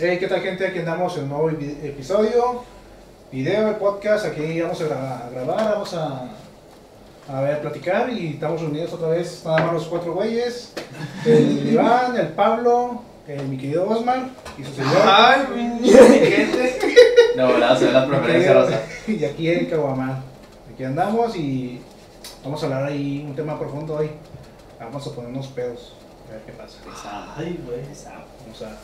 Hey, ¿qué tal gente? Aquí andamos en un nuevo episodio, video, podcast, aquí vamos a, gra- a grabar, vamos a, a ver, platicar y estamos reunidos otra vez, nada más los cuatro güeyes, el Iván, el Pablo, el, mi querido Osman y su señor, Ay, pinche gente. No, ve la mi preferencia rosa. y aquí el Caguamán. Aquí andamos y vamos a hablar ahí un tema profundo hoy, vamos a poner unos pedos, a ver qué pasa, Ay, güey. vamos a...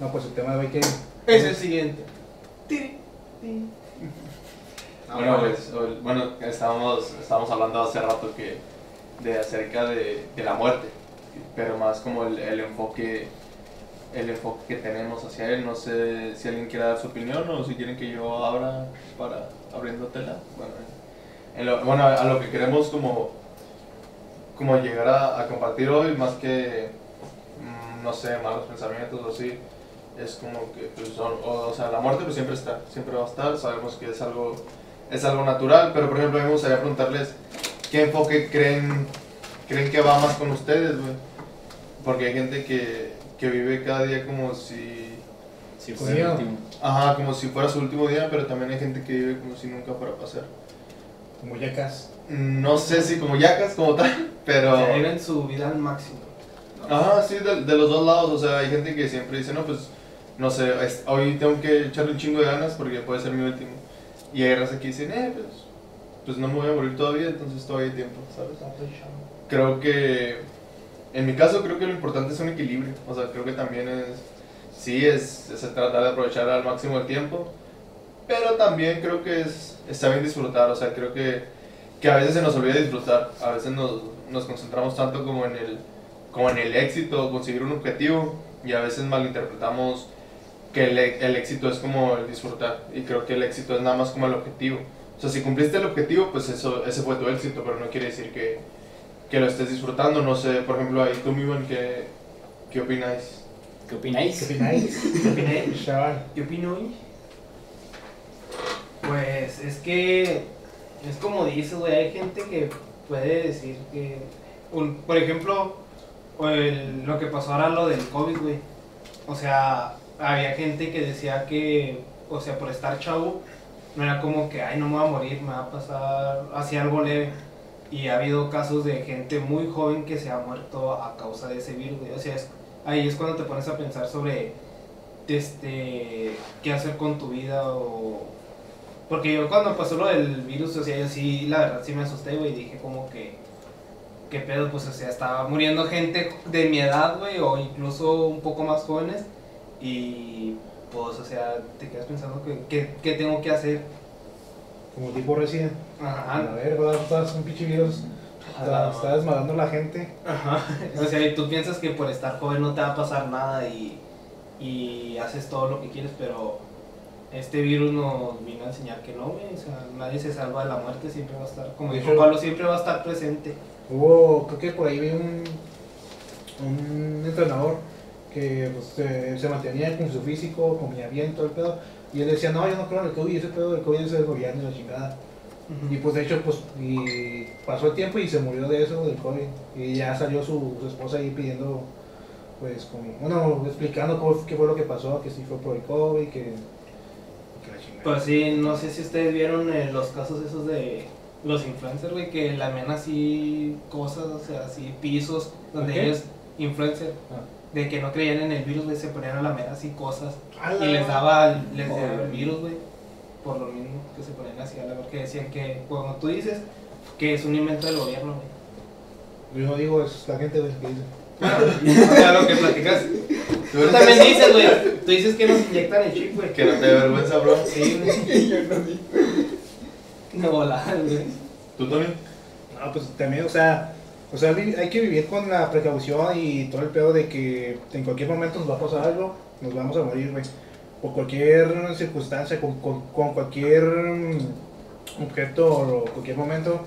No, pues el tema de hoy que... Es el siguiente. Bueno, pues, bueno, estábamos, estábamos hablando hace rato que de acerca de, de la muerte, pero más como el, el enfoque el enfoque que tenemos hacia él. No sé si alguien quiere dar su opinión o si quieren que yo abra para abriéndotela. Bueno, en lo- bueno, a lo que queremos como, como llegar a, a compartir hoy, más que, mm, no sé, malos pensamientos o así, es como que, pues, o, o sea, la muerte pues siempre está, siempre va a estar, sabemos que es algo, es algo natural, pero por ejemplo a mí me gustaría preguntarles, ¿qué enfoque creen, creen que va más con ustedes, güey? Porque hay gente que, que vive cada día como si, Sí, fue el último. ajá, como si fuera su último día, pero también hay gente que vive como si nunca fuera a pasar. Como yacas. No sé si como yacas, como tal, pero... Se viven su vida al máximo. Ajá, sí, de, de los dos lados. O sea, hay gente que siempre dice, no, pues, no sé, hoy tengo que echarle un chingo de ganas porque puede ser mi último. Y hay raza que dicen, eh, pues, pues no me voy a morir todavía, entonces todavía hay tiempo, ¿sabes? Creo que, en mi caso, creo que lo importante es un equilibrio. O sea, creo que también es, sí, es, es tratar de aprovechar al máximo el tiempo, pero también creo que es, está bien disfrutar. O sea, creo que, que a veces se nos olvida disfrutar. A veces nos, nos concentramos tanto como en el como en el éxito, conseguir un objetivo, y a veces malinterpretamos que el, el éxito es como el disfrutar, y creo que el éxito es nada más como el objetivo. O sea, si cumpliste el objetivo, pues eso, ese fue tu éxito, pero no quiere decir que, que lo estés disfrutando. No sé, por ejemplo, ahí tú, Mivan, ¿qué, qué opináis? ¿Qué opináis? ¿Qué opináis? ¿Qué opiné? Chaval. ¿Qué opino hoy? Pues es que es como dices, güey, hay gente que puede decir que, un- por ejemplo, el- lo que pasó ahora lo del COVID, güey. O sea, había gente que decía que, o sea, por estar chavo, no era como que, ay, no me voy a morir, me va a pasar así algo leve. Y ha habido casos de gente muy joven que se ha muerto a causa de ese virus. O sea, es- ahí es cuando te pones a pensar sobre este, qué hacer con tu vida o... Porque yo cuando pasó lo del virus, o sea, yo sí, la verdad sí me asusté, güey, dije como que, qué pedo, pues, o sea, estaba muriendo gente de mi edad, güey, o incluso un poco más jóvenes, y pues, o sea, te quedas pensando que, que- qué tengo que hacer. Como tipo recién. A Ajá, ver, ¿verdad? Estás un pinche virus. Está, está desmadrando a la gente. ajá. O sea, y tú piensas que por estar joven no te va a pasar nada y, y haces todo lo que quieres, pero este virus nos vino a enseñar que no, güey. O sea, nadie se salva de la muerte, siempre va a estar, como dijo Pablo, siempre va a estar presente. Hubo, creo que por ahí vi un, un entrenador que pues, se, se mantenía con su físico, comía bien, todo el pedo. Y él decía, no, yo no creo en el COVID, ese pedo del COVID es el gobierno y la chingada. Y pues de hecho, pues y pasó el tiempo y se murió de eso, del COVID. Y ya salió su, su esposa ahí pidiendo, pues como, bueno, explicando cómo, qué fue lo que pasó, que sí fue por el COVID, que, que la chingada. Pues sí, no sé si ustedes vieron eh, los casos esos de los influencers, güey, que lamen así cosas, o sea, así pisos, donde ellos, influencers, Ah. De que no creían en el virus, güey, se ponían a lamer así cosas. La- Y les daba, les daba el virus, güey, por lo mismo que se ponían así a lamer, que decían que, como tú dices, que es un invento del gobierno, güey. Yo no digo, es la gente güey, que dice. Bueno, o sea, lo que platicas. ¿Tú también dices, güey, tú dices que nos inyectan el chip, güey. Que no te vergüenza, bro. Sí, güey. No volada, güey. ¿Tú también? No, pues también, o sea, o sea, hay que vivir con la precaución y todo el pedo de que en cualquier momento nos va a pasar algo, nos vamos a morir, güey. Por cualquier circunstancia, con, con, cualquier mm, objeto o cualquier momento,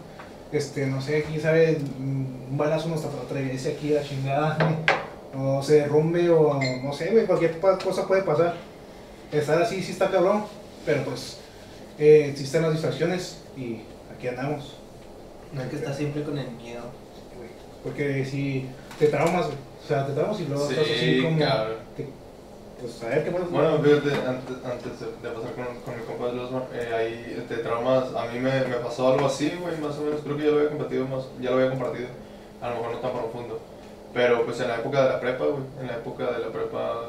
este, no sé, quién sabe, un balazo nos atraviese aquí la chingada, o se derrumbe, o no sé, güey, cualquier cosa puede pasar. Estar así sí está cabrón, pero pues eh, existen las distracciones y aquí andamos. No hay que estar siempre con el miedo. Porque si te traumas. O sea, te traumas y luego estás así Sí, como. te- pues a ver qué más. Bueno, fíjate, antes, antes de, pasar con, con mi compa de los eh, ahí de traumas, a mí me, me pasó algo así, güey, más o menos, creo que ya lo había compartido más, ya lo había compartido, a lo mejor no tan profundo, pero pues en la época de la prepa, güey, en la época de la prepa,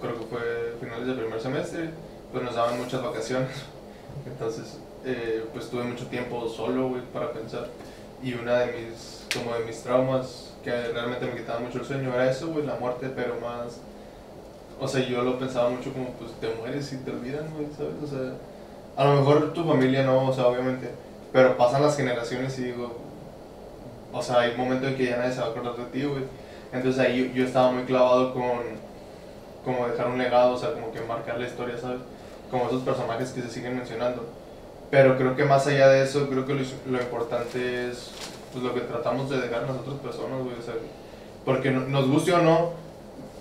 creo que fue finales del primer semestre, pues nos daban muchas vacaciones, entonces, eh, pues tuve mucho tiempo solo, güey, para pensar, y una de mis, como de mis traumas, que realmente me quitaba mucho el sueño, era eso, güey, la muerte, pero más o sea, yo lo pensaba mucho como, pues te mueres y te olvidan, güey, ¿sabes? O sea, a lo mejor tu familia no, o sea, obviamente, pero pasan las generaciones y digo, o sea, hay un momento en que ya nadie se va a acordar de ti, güey. Entonces ahí yo, yo estaba muy clavado con, como dejar un legado, o sea, como que marcar la historia, ¿sabes? Como esos personajes que se siguen mencionando. Pero creo que más allá de eso, creo que lo, lo importante es pues, lo que tratamos de dejar a las otras personas, güey, o sea, porque no- nos guste o no,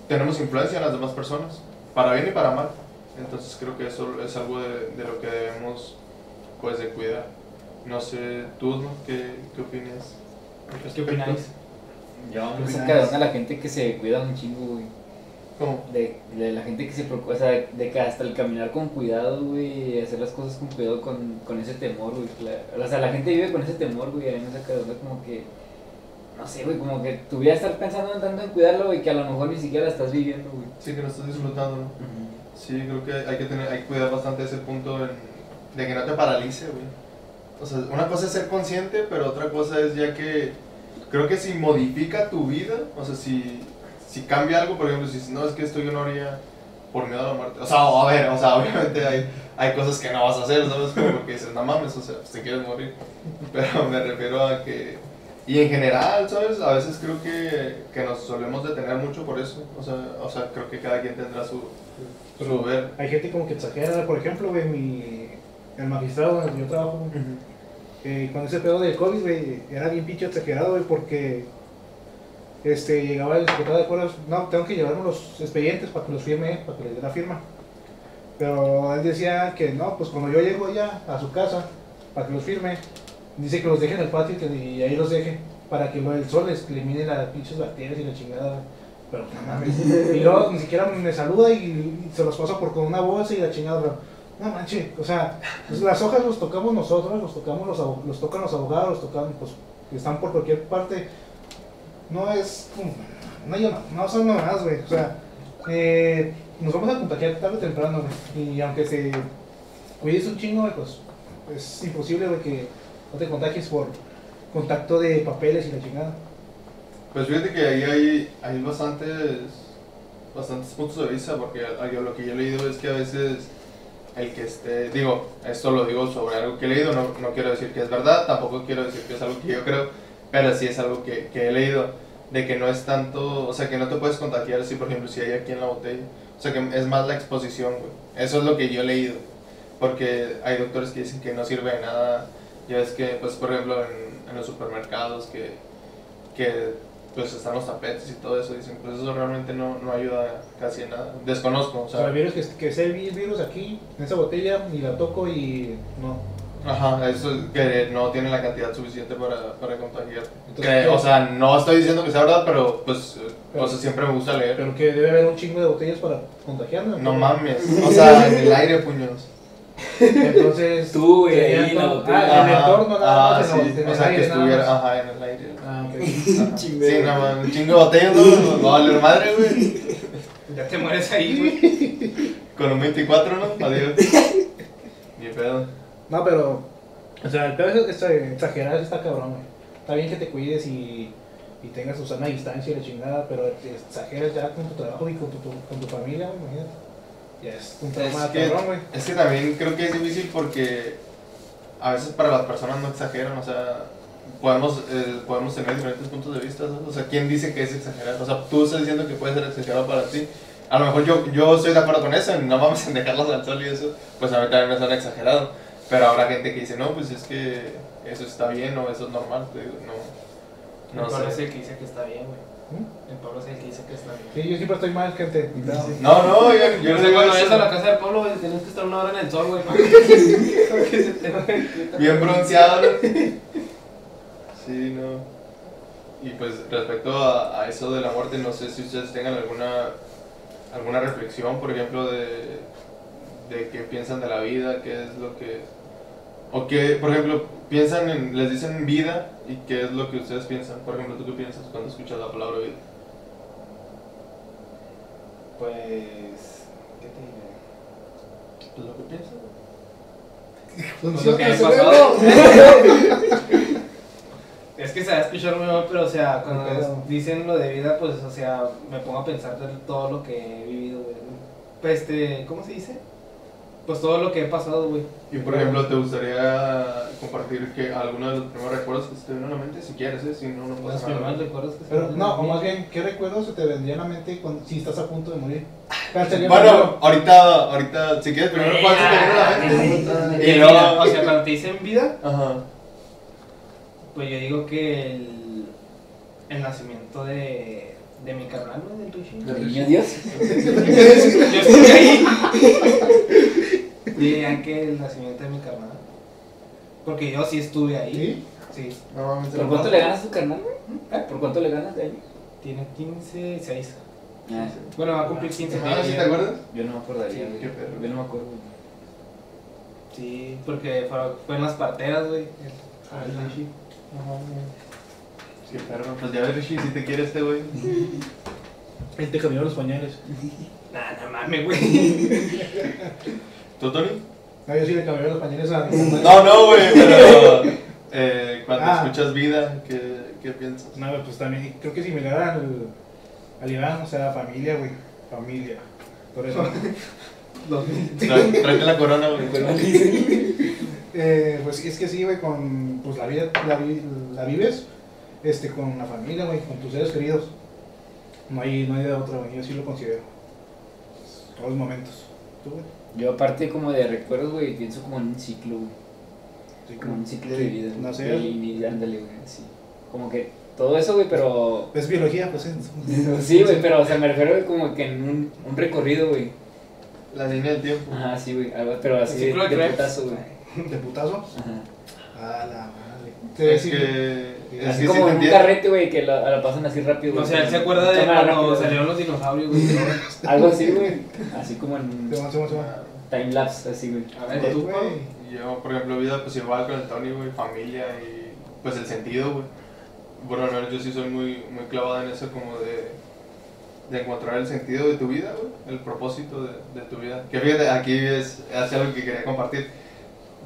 tenemos influencia en las demás personas, para bien y para mal. Entonces creo que eso es algo de, de lo que debemos pues de cuidar. No sé, tú, ¿no? ¿Qué, qué opinas? ¿Qué opináis? Yo me ¿Qué saca de onda la gente que se cuida un chingo, güey. De, de la gente que se preocupa, o sea, de que hasta el caminar con cuidado, güey, hacer las cosas con cuidado con, con ese temor, güey. O sea, la gente vive con ese temor, güey, a mí me saca de onda como que, no sé, güey, como que tu vida estar pensando en tanto en cuidarlo, güey, que a lo mejor ni siquiera la estás viviendo, güey. Sí, que lo estás disfrutando, ¿no? Sí, creo que hay que tener, hay que cuidar bastante ese punto en- de que no te paralice, güey. O sea, una cosa es ser consciente, pero otra cosa es ya que creo que si modifica tu vida, o sea, si, si cambia algo, por ejemplo, si dices, no, es que esto yo no haría por miedo a la muerte. O sea, a ver, o sea, obviamente hay, hay cosas que no vas a hacer, ¿sabes? Como porque dices, no mames, o sea, pues te quieres morir. Pero me refiero a que... Y en general, ¿sabes? A veces creo que, que nos solemos detener mucho por eso. O sea, o sea, creo que cada quien tendrá su, su ver. Hay gente como que exagera, por ejemplo, güey, mi, el magistrado donde yo trabajo, güey, eh, con ese pedo del COVID, güey, era bien pinche exagerado, güey, porque este, llegaba el secretario de Cuerdas, no, tengo que llevarme los expedientes para que los firme, para que les dé la firma. Pero él decía que no, pues cuando yo llego ya a su casa, para que los firme, dice que los deje en el patio y, ahí los deje, para que el sol les elimine las pinches bacterias y la chingada. Pero no mames. Y luego ni siquiera me saluda y, se los pasa por con una bolsa y la chingada, pero no manches, o sea, pues las hojas los tocamos nosotros, los tocamos los, los tocan los abogados, los tocan, pues, están por cualquier parte. No es no, yo no, no son mamadas, güey, o sea, eh, nos vamos a contagiar tarde o temprano, güey, y aunque se cuides un chingo, güey, pues, es imposible, güey, que no te contagies por contacto de papeles y la chingada. Pues fíjate que ahí hay, hay bastantes, bastantes puntos de vista, porque lo que yo he leído es que a veces el que esté, digo, esto lo digo sobre algo que he leído, no, no quiero decir que es verdad, tampoco quiero decir que es algo que yo creo, pero sí es algo que he leído, de que no es tanto, o sea, que no te puedes contagiar si, por ejemplo, si hay aquí en la botella, o sea, que es más la exposición, güey, eso es lo que yo he leído, porque hay doctores que dicen que no sirve de nada, ya ves que, pues, por ejemplo, en, en los supermercados que, que pues están los tapetes y todo eso, dicen, pues eso realmente no, no ayuda casi en nada. Desconozco, o O sea, el sea, virus que, que sea el vi- virus aquí, en esa botella, y la toco y no. Ajá, eso es que no tiene la cantidad suficiente para, para contagiar. Entonces, Que, o sea, no estoy diciendo que sea verdad, pero pues, eh, Pero- o sea, siempre me gusta leer. Pero que debe haber un chingo de botellas para contagiarme. No mames, o sea, en el aire, puños. Entonces. Tú, sería ahí en la botella. Ah, en el entorno nada ah, más. en la- sí, en o sea, que nada estuviera, más. ajá, en el aire. Ah, ok. Ajá. Chingo Sí, de- no mames, un chingo de botellas, no, no, vale madre, güey. Ya te mueres ahí, güey. Con un 24, ¿no? Adiós. Ni pedo. No, pero. O sea, el peor es es- exagerar, está cabrón, güey. Está bien que te cuides y, y tengas tu sana distancia y la chingada, pero exageras ya con tu trabajo y con tu, tu- con tu familia, güey, imagínate. Ya es un Es trauma que, cabrón, güey. es que también creo que es difícil porque a veces para las personas no exageran, o sea, podemos, eh, podemos tener diferentes puntos de vista, o sea, ¿quién dice que es exagerar? O sea, tú estás diciendo que puede ser exagerado para ti, a lo mejor yo, yo estoy de acuerdo con eso, no vamos a dejarlos al sol y eso, pues a mí también me suena exagerado, pero habrá gente que dice, no, pues es que eso está bien o eso es normal, te digo, no, el no Pablo es el que dice que está bien, güey. ¿Mm? El Pablo es el que dice que está bien. Sí, yo siempre estoy mal, gente. No. No, no, yo, yo no sé cuando vayas a la casa del Pablo, güey, tienes que estar una hora en el sol, güey. para que- para que se te quite. Bien bronceado. ¿no? Sí, no. Y pues respecto a, a eso de la muerte, no sé si ustedes tengan alguna alguna reflexión, por ejemplo, de, de qué piensan de la vida, qué es lo que... O que, por ejemplo, piensan en, les dicen vida y qué es lo que ustedes piensan. Por ejemplo, ¿tú qué piensas cuando escuchas la palabra vida? Pues. ¿Qué te diré? Pues lo que piensas. Pues lo que pasado. Es que se va a escuchar muy mal, pero o sea, cuando Pero- dicen lo de vida, pues, o sea, me pongo a pensar de todo lo que he vivido, güey. Pues, este, ¿cómo se dice? Pues todo lo que he pasado, güey. Y por ejemplo, ¿te gustaría compartir que alguno de los primeros recuerdos que se te vino a la mente? Si quieres, ¿eh? si no, no Los pasa primeros nada. recuerdos que se Pero no, o vienen. más bien, ¿qué recuerdos se te vendría a la mente cuando, si estás a punto de morir? ¿Cuál sería el Bueno, ahorita, ahorita, si quieres, primero cuál se te viene a la mente. Y Y luego, o sea, cuando te dicen vida, Ajá. pues yo digo que el, el nacimiento de, de mi carnal, ¿no? Del Rishi. Del Niño Dios. Yo estuve ahí. Dirían que el nacimiento de mi carnal. Porque yo sí estuve ahí. ¿Sí? Sí. No mames, ¿Por cuánto le ganas a tu carnal, güey? ¿Por cuánto le ganas de año? Tiene 15, 6. Ah, Bueno, va a cumplir 15. Ah, ¿sí te acuerdas? yo no me acordaría, Sí, güey. qué perro. Yo no me acuerdo. Sí, porque fue, fue en las parteras, güey. Ah, El Rishi. Qué perro. Pues ya ves, Rishi, si te quiere este güey. Él te cambió los pañales. Nah, no mames, güey. ¿Tú, Tony? No, yo sí le cambié los pañales a No, no, güey, pero... Eh, cuando Ah. escuchas vida, ¿qué, qué piensas? No, pues también, creo que similar al, al Iván, o sea, familia, güey. Familia. Por eso. Tra- Tráete la corona, güey. Eh, pues es que sí, güey, con pues la vida la, vi- la vives este con la familia, güey, con tus seres queridos. No hay, no hay de otra, güey, yo sí lo considero. Todos los momentos. ¿Tú, güey? Yo aparte como de recuerdos, güey, pienso como en un ciclo, güey. Sí, Como un ciclo de vida. güey. Nacer. Y, y ándale, güey, sí. Como que todo eso, güey, pero... Es biología, pues. ¿eh? Sí, güey, pero o sea, me refiero como que en un, un recorrido, güey. La línea del tiempo. Ajá, sí, güey, algo- pero así de, ciclo de de putazo, güey. ¿De putazo? Ajá. A la madre. Es que... Es Así como en un carrete, güey, que la, la pasan así rápido, güey. O sea, él se acuerda de cuando salieron los dinosaurios, güey. Algo así, güey. Así como en Se va, se va, se va. Time lapse, así, güey. A ver, tú, Güey. Yo, por ejemplo, vida, pues igual con el Tony, güey, familia y pues el sentido, güey. Bueno, al menos yo sí soy muy, muy clavado en eso como de, de encontrar el sentido de tu vida, güey, el propósito de, de tu vida. Que fíjate, aquí es, es algo que quería compartir,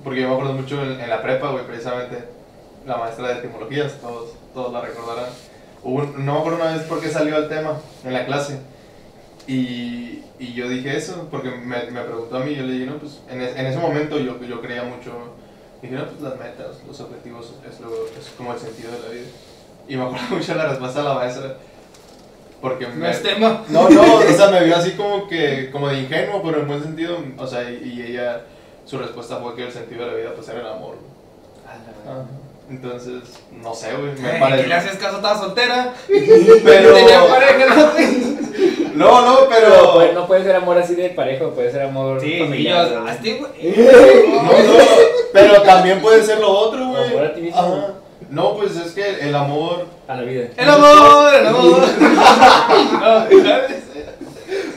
porque yo me acuerdo mucho en, en la prepa, güey, precisamente, la maestra de etimologías, todos, todos la recordarán. Un- no me acuerdo una vez por qué salió el tema en la clase. Y, y yo dije eso, porque me, me preguntó a mí, yo le dije, no, pues en, es- en ese momento yo, yo creía mucho, dije, no, pues las metas, los objetivos, es, lo, es como el sentido de la vida. Y me acuerdo mucho la respuesta de la maestra, porque No me... es tema. No, no, o sea, me vio así como que, como de ingenuo, pero en buen sentido, o sea, y, y ella, su respuesta fue que el sentido de la vida, pues era el amor. güey. Entonces, no sé, güey, me Eh, ¿Qué parece... le haces caso? Estaba soltera. Pero... Tenía pareja, ¿no? No, no, Pero pero... puede- no puede ser amor así de pareja, puede ser amor Sí, sí, familiar. yo. güey. No, no, pero también puede ser lo otro, güey. Amor a ti mismo. Ajá. No, pues es que el amor. A la vida. El amor, el amor. No, ¿sabes?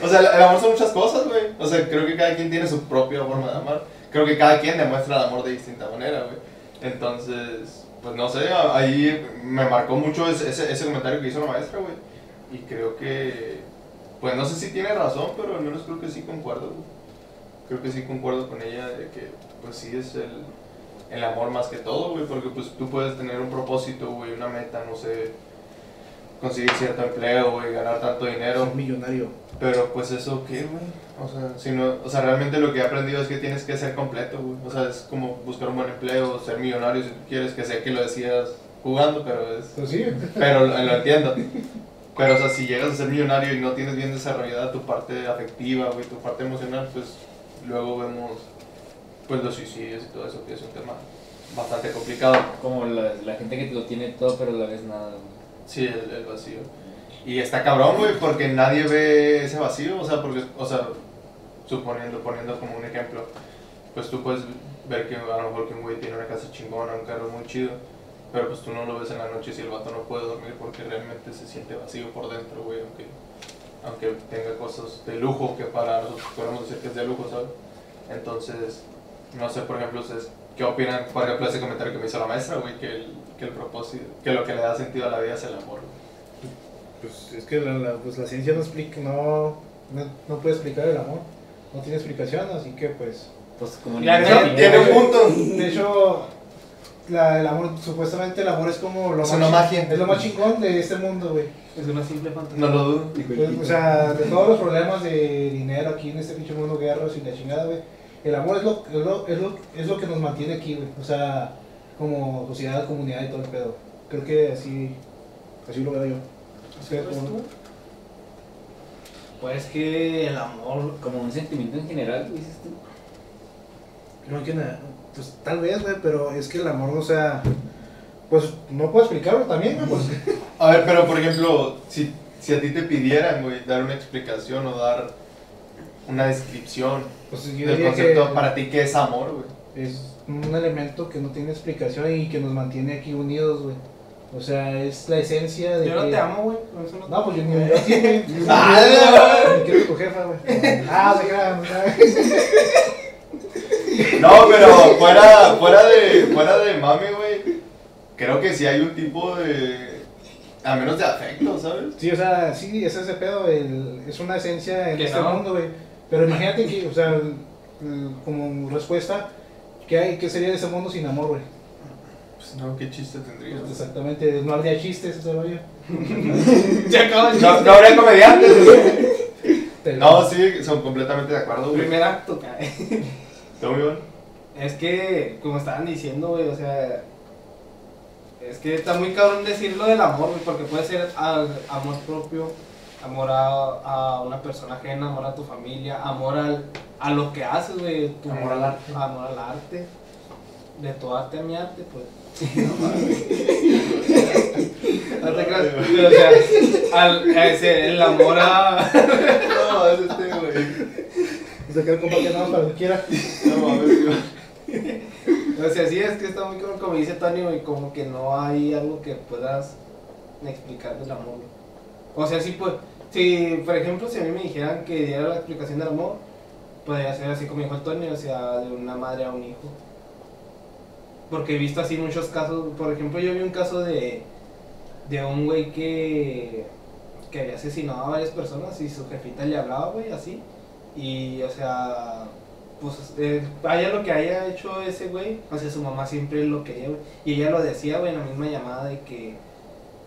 O sea, el, amor son muchas cosas, güey. O sea, creo que cada quien tiene su propia forma de amar. Creo que cada quien demuestra el amor de distinta manera, güey. Entonces, pues no sé, ahí me marcó mucho ese, ese, ese comentario que hizo la maestra, güey. Y creo que, pues no sé si tiene razón, pero al menos creo que sí concuerdo. Creo que sí concuerdo con ella de que, pues sí es el, el amor más que todo, güey. Porque pues tú puedes tener un propósito, güey, una meta, no sé, conseguir cierto empleo, güey, ganar tanto dinero. Ser millonario. Pero pues eso qué, güey. O sea, si no, o sea, realmente lo que he aprendido es que tienes que ser completo, güey. O sea, es como buscar un buen empleo, ser millonario si tú quieres, que sé que lo decías jugando, pero es Pues sí. pero lo, lo entiendo. Pero o sea, si llegas a ser millonario y no tienes bien desarrollada tu parte afectiva, güey, tu parte emocional, pues luego vemos pues los suicidios y todo eso, que es un tema bastante complicado. Como la, la gente que lo tiene todo, pero a la vez nada. güey. Sí, el, el vacío. Y está cabrón, güey, porque nadie ve ese vacío, o sea, porque, o sea, suponiendo, poniendo como un ejemplo, pues tú puedes ver que a lo mejor que un güey tiene una casa chingona, un carro muy chido, pero pues tú no lo ves en la noche si el vato no puede dormir porque realmente se siente vacío por dentro, güey, aunque aunque tenga cosas de lujo que para nosotros podemos decir que es de lujo, ¿sabes? Entonces, no sé, por ejemplo, ustedes, ¿qué opinan, por ejemplo, ese comentario que me hizo la maestra, güey, que el, que el propósito, que lo que le da sentido a la vida es el amor, güey? Pues es que la, la- pues la ciencia no explica, no, no, no puede explicar el amor. No tiene explicación, así que pues. Pues como Ya, Tiene un punto. De hecho, la, el amor, supuestamente el amor es como lo Es más una chi- magia. Es lo más chingón de este mundo, güey. Es una simple fantasía. No lo dudo. Pues, o sea, de todos los problemas de dinero aquí en este pinche mundo, guerras y la chingada, güey. El amor es lo, es lo, es lo, es lo que nos mantiene aquí, güey. O sea, como sociedad, comunidad y todo el pedo. Creo que así, así lo veo yo. ¿Ustedes ¿Pues tú? Pues que el amor. Como un sentimiento en general, güey, dices tú. no? No, que nada. Pues tal vez, güey, pero es que el amor, o sea, pues no puedo explicarlo también, güey. Pues, A ver, pero por ejemplo, si, si a ti te pidieran, güey, dar una explicación o dar una descripción pues yo del concepto que para ti, ¿qué es amor, güey? es un elemento que no tiene explicación y que nos mantiene aquí unidos, güey. O sea, es la esencia de Yo no que- te amo, güey. No, pues yo ni a ti, güey. Ah, Ni quiero tu jefa, güey. Ah, se crean, No, pero fuera, fuera de, fuera de mame, güey, creo que sí hay un tipo de, a menos de afecto, ¿sabes? Sí, o sea, sí, es ese pedo, el- es una esencia en este no. mundo, güey. Pero imagínate que, o sea, el- el- como respuesta, ¿qué, hay, ¿qué sería de ese mundo sin amor, güey? Pues no, qué chiste tendría. Pues exactamente, no habría chistes, ese rollo. El No, chiste. no habría comediantes, güey. No, sí, son completamente de acuerdo, güey. Primer acto, cae. ¿Está muy bien? Es que, como estaban diciendo, güey, o sea. Es que está muy cabrón decir lo del amor, güey, porque puede ser al- amor propio, amor a, a una persona ajena, amor a tu familia, amor al, a lo que haces, güey. tu- Amor al arte. Amor al arte. De tu arte a mi arte, pues. No te creas, pero, o sea, al, ese, el amor a. No, es este, güey. Se queda compa que nada más para lo quiera. No mames, güey. O sea, sí, es que está muy cabrón, como dice Tony, güey, como que no hay algo que puedas explicar del amor. O sea, sí, pues, si, por ejemplo, si a mí me dijeran que diera la explicación del amor, podría ser así como dijo el Tony, o sea, de una madre a un hijo. Porque he visto así muchos casos, por ejemplo, yo vi un caso de, de un güey que, que había asesinado a varias personas y su jefita le hablaba, güey, así. Y, o sea, pues eh, haya lo que haya hecho ese güey, o sea, su mamá siempre lo quería, güey. Y ella lo decía, güey, en la misma llamada de que,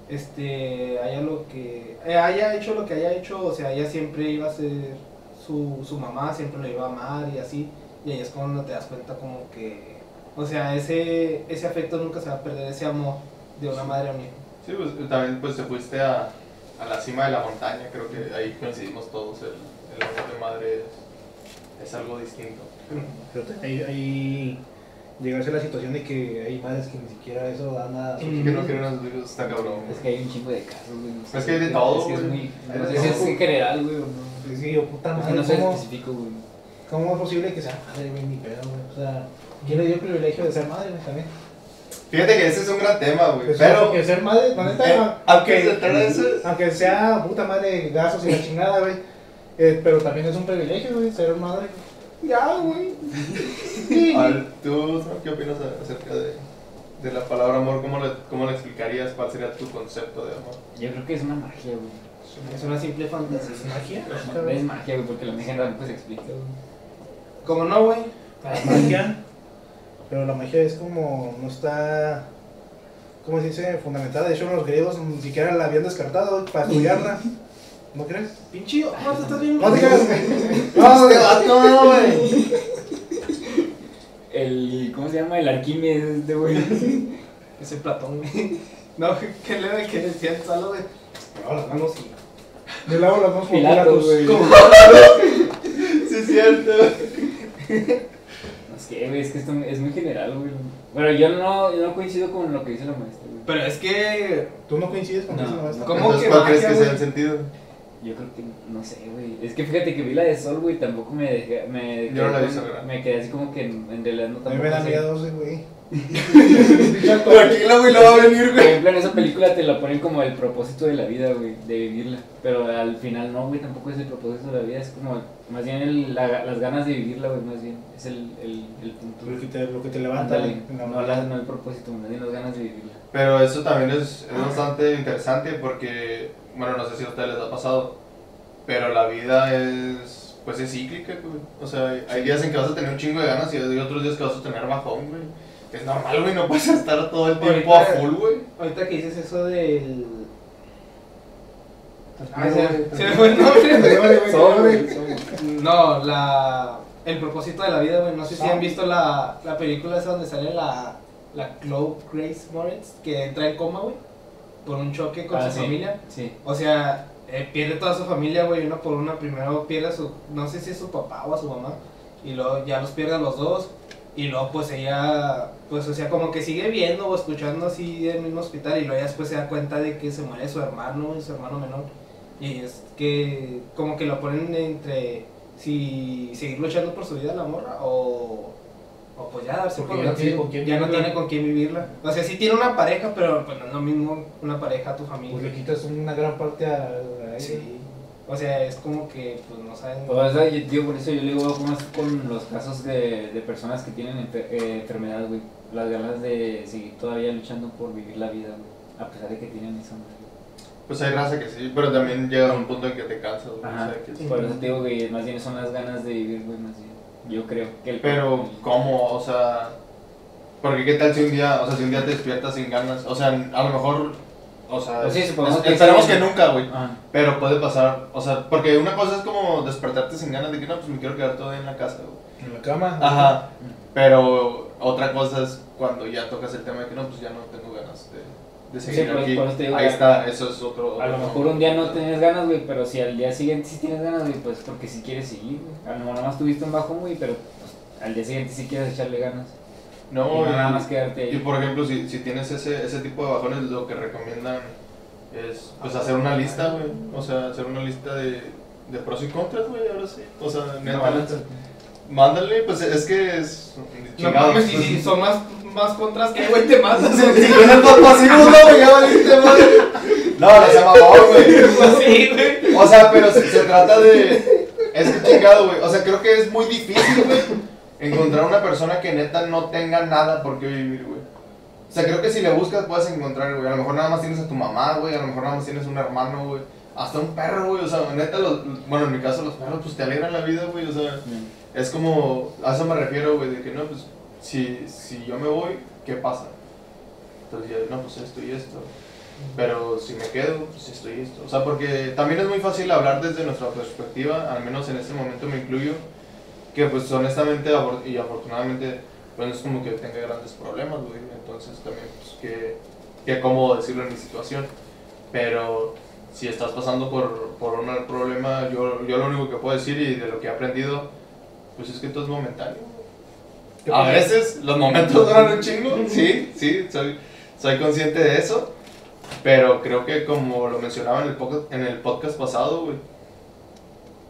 este, haya lo que, eh, haya hecho lo que haya hecho, o sea, ella siempre iba a ser su, su mamá, siempre lo iba a amar y así. Y ahí es cuando te das cuenta como que, o sea, ese, ese afecto nunca se va a perder, ese amor de una madre a un hijo. Sí, pues también pues te fuiste a, a la cima de la montaña, creo que ahí coincidimos todos, el, el amor de madre es, es algo distinto. Pero te- ahí, ahí llegarse a la situación de que hay madres que ni siquiera eso da nada. Mm. Que no quieren a sus hijos, está cabrón. Es que hay un chingo de casos, güey. no sé. Es que hay de todo, Es que es güey. muy. No sé si es en general, güey, no. Sí, yo, puta Es que madre, no soy ¿cómo, específico, güey. ¿cómo es posible que sea madre, güey, ni pedo, güey? O sea, ¿quién le dio el privilegio de ser madre, güey, también? Fíjate que ese es un gran tema, güey. Pues, Pero, porque ser madre, la neta, eh, a- aunque eso, aunque sea puta madre, gasos y la chingada, güey, eh, pero también es un privilegio, güey, ser madre. Ya, güey. a ver, ¿tú ¿no? qué opinas a- acerca de, de la palabra amor? ¿Cómo le, ¿Cómo le explicarías? ¿Cuál sería tu concepto de amor? Yo creo que es una magia, güey. Es una simple fantasía. ¿Es magia? Es magia, güey, porque la magia realidad pues se explica, güey. Como no, güey. La magia, pero la magia es como, no está, ¿cómo se dice? Fundamentada. De hecho, los griegos ni siquiera la habían descartado güey, para estudiarla. ¿No crees? Pinche, no, te estás bien. No te creas, güey. No, Este no, güey. El. ¿Cómo se llama? El Arquímedes, este, güey. Ese Platón, güey. No, ¿qué le que decía el salo, güey? No, las manos sí. Yo lavo las manos como Pilatos, Pilatos. güey. Como- Sí, es cierto. No sé, güey, es que esto es muy general, güey. Bueno, yo no, yo no coincido con lo que dice la maestra, güey. Pero es que. ¿Tú no coincides con No, eso, no. maestro? ¿Cómo Entonces, que ¿cuál crees magia, que sea el sentido? Yo creo que, no sé, güey. Es que fíjate que vi la de Sol, güey, tampoco me dejé, me, Yo no la quedé vi, con- me quedé así como que en, en realidad no A mí tampoco me da miedo güey. Tranquila, güey, no va a venir, Por güey. ejemplo, en esa película te lo ponen como el propósito de la vida, güey, de vivirla. Pero al final no, güey, tampoco es el propósito de la vida, es como más bien el- la- las ganas de vivirla, güey, más bien. Es el, el, el punto. Lo que te, lo que te levanta. La no, la- no el propósito, más bien las ganas de vivirla. Pero eso también es, es bastante interesante porque, bueno, no sé si a ustedes les ha pasado, pero la vida es, pues es cíclica, güey. O sea, hay- días en que vas a tener un chingo de ganas y hay otros días que vas a tener bajón, güey. Es normal, güey, no puedes estar todo el tiempo a Ahorita- full, güey. Ahorita que dices eso del. Ah, Ay, se, güey. se me fue el nombre. No, la. El propósito de la vida, güey. No sé si Ah. han visto la, la película esa donde sale la. La Chloe Grace Moritz, que entra en coma, güey. Por un choque con Ah, su sí, familia. Sí. O sea, eh, pierde toda su familia, güey, una por una. Primero pierde a su, no sé si es su papá o a su mamá, y luego ya los pierde a los dos. Y luego, pues ella, pues, o sea, como que sigue viendo o escuchando así en el mismo hospital, y luego ya después se da cuenta de que se muere su hermano, su hermano menor. Y es que, como que lo ponen entre si seguir luchando por su vida la morra o. O pues ya darse Porque por ya no tiene vencido. con quién Ya no vivirla. tiene con quién vivirla. O sea, sí tiene una pareja, pero pues no es lo mismo una pareja a tu familia. Pues le quitas una gran parte a, a ella. Sí. O sea, es como que, pues no saben. Pues, o sea, yo, digo, por eso yo le digo como es con los casos de, de personas que tienen enfer- eh, enfermedad, güey. Las ganas de seguir todavía luchando por vivir la vida, güey. A pesar de que tienen esa madre. Pues hay raza que sí, pero también llega a un punto en que te cansas, güey. Ajá. o sea, que sí. Por eso te digo, güey, más bien son las ganas de vivir, güey, más bien. Yo creo que el Pero, ¿cómo? O sea, porque qué tal si un día, o sea, si un día te despiertas sin ganas, o sea, a lo mejor, o sea, Pues sí, es- supongamos es- que esperemos sí. que nunca, güey, pero puede pasar, o sea, porque una cosa es como despertarte sin ganas de que no, pues me quiero quedar todo en la casa, güey. En la cama. Ajá, pero otra cosa es cuando ya tocas el tema de que no, pues ya no tengo ganas de, de Sí, seguir aquí. te digo, Ahí está, eso es otro. a lo mejor un día no tienes ganas, güey, pero si al día siguiente sí tienes ganas, güey, pues porque sí quieres seguir, güey. A lo mejor nada más tuviste un bajón, güey, pero pues, al día siguiente sí quieres echarle ganas. y No, no nada y- más quedarte Y ahí. por ejemplo, si, si tienes ese, ese tipo de bajones, lo que recomiendan es pues hacer una lista, güey. O sea, hacer una lista de, de pros y contras, güey, ahora sí. O sea, neta, balanza. mándale, pues es que es... No mames, si, si son más, más contras que, güey, te matas. Si tienes dos pasivos, no, güey, ya valiste, madre. No, no sea mamón, güey. Sí, güey. O sea, pero se, se trata de... Es que chingado, güey. O sea, creo que es muy difícil, güey, encontrar una persona que neta no tenga nada por qué vivir, güey. O sea, creo que si le buscas puedes encontrar, güey. A lo mejor nada más tienes a tu mamá, güey. A lo mejor nada más tienes un hermano, güey. Hasta un perro, güey. O sea, neta, los, bueno, en mi caso los perros pues te alegran la vida, güey. O sea, es como... A eso me refiero, güey, de que no, pues, si, si yo me voy, ¿qué pasa? Entonces ya, no, pues esto y esto. Pero si me quedo, pues esto y esto. O sea, porque también es muy fácil hablar desde nuestra perspectiva, al menos en este momento me incluyo, que pues honestamente y afortunadamente, pues no es como que tenga grandes problemas, güey. Entonces también, pues que, que cómodo decirlo en mi situación. Pero si estás pasando por, por un problema, yo, yo lo único que puedo decir y de lo que he aprendido, pues es que todo es momentáneo. ¿Qué A veces los momentos duran un chingo, sí, sí, soy, soy consciente de eso. Pero creo que como lo mencionaba en el, podcast, en el podcast pasado, güey.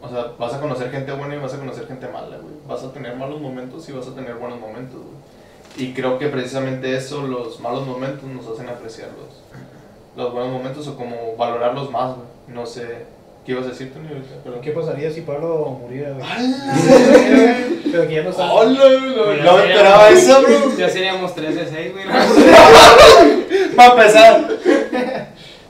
O sea, vas a conocer gente buena y vas a conocer gente mala, güey. Vas a tener malos momentos y vas a tener buenos momentos, güey. Y creo que precisamente eso, los malos momentos, nos hacen apreciar los, los buenos momentos o como valorarlos más, güey. No sé, ¿qué ibas a decir tú, ahorita? Pero... ¿Qué pasaría si Pablo muriera. Pero que ya no está. ¡Hola! No, me seríamos- esperaba eso, bro. Ya seríamos 3 de 6, güey. Para empezar.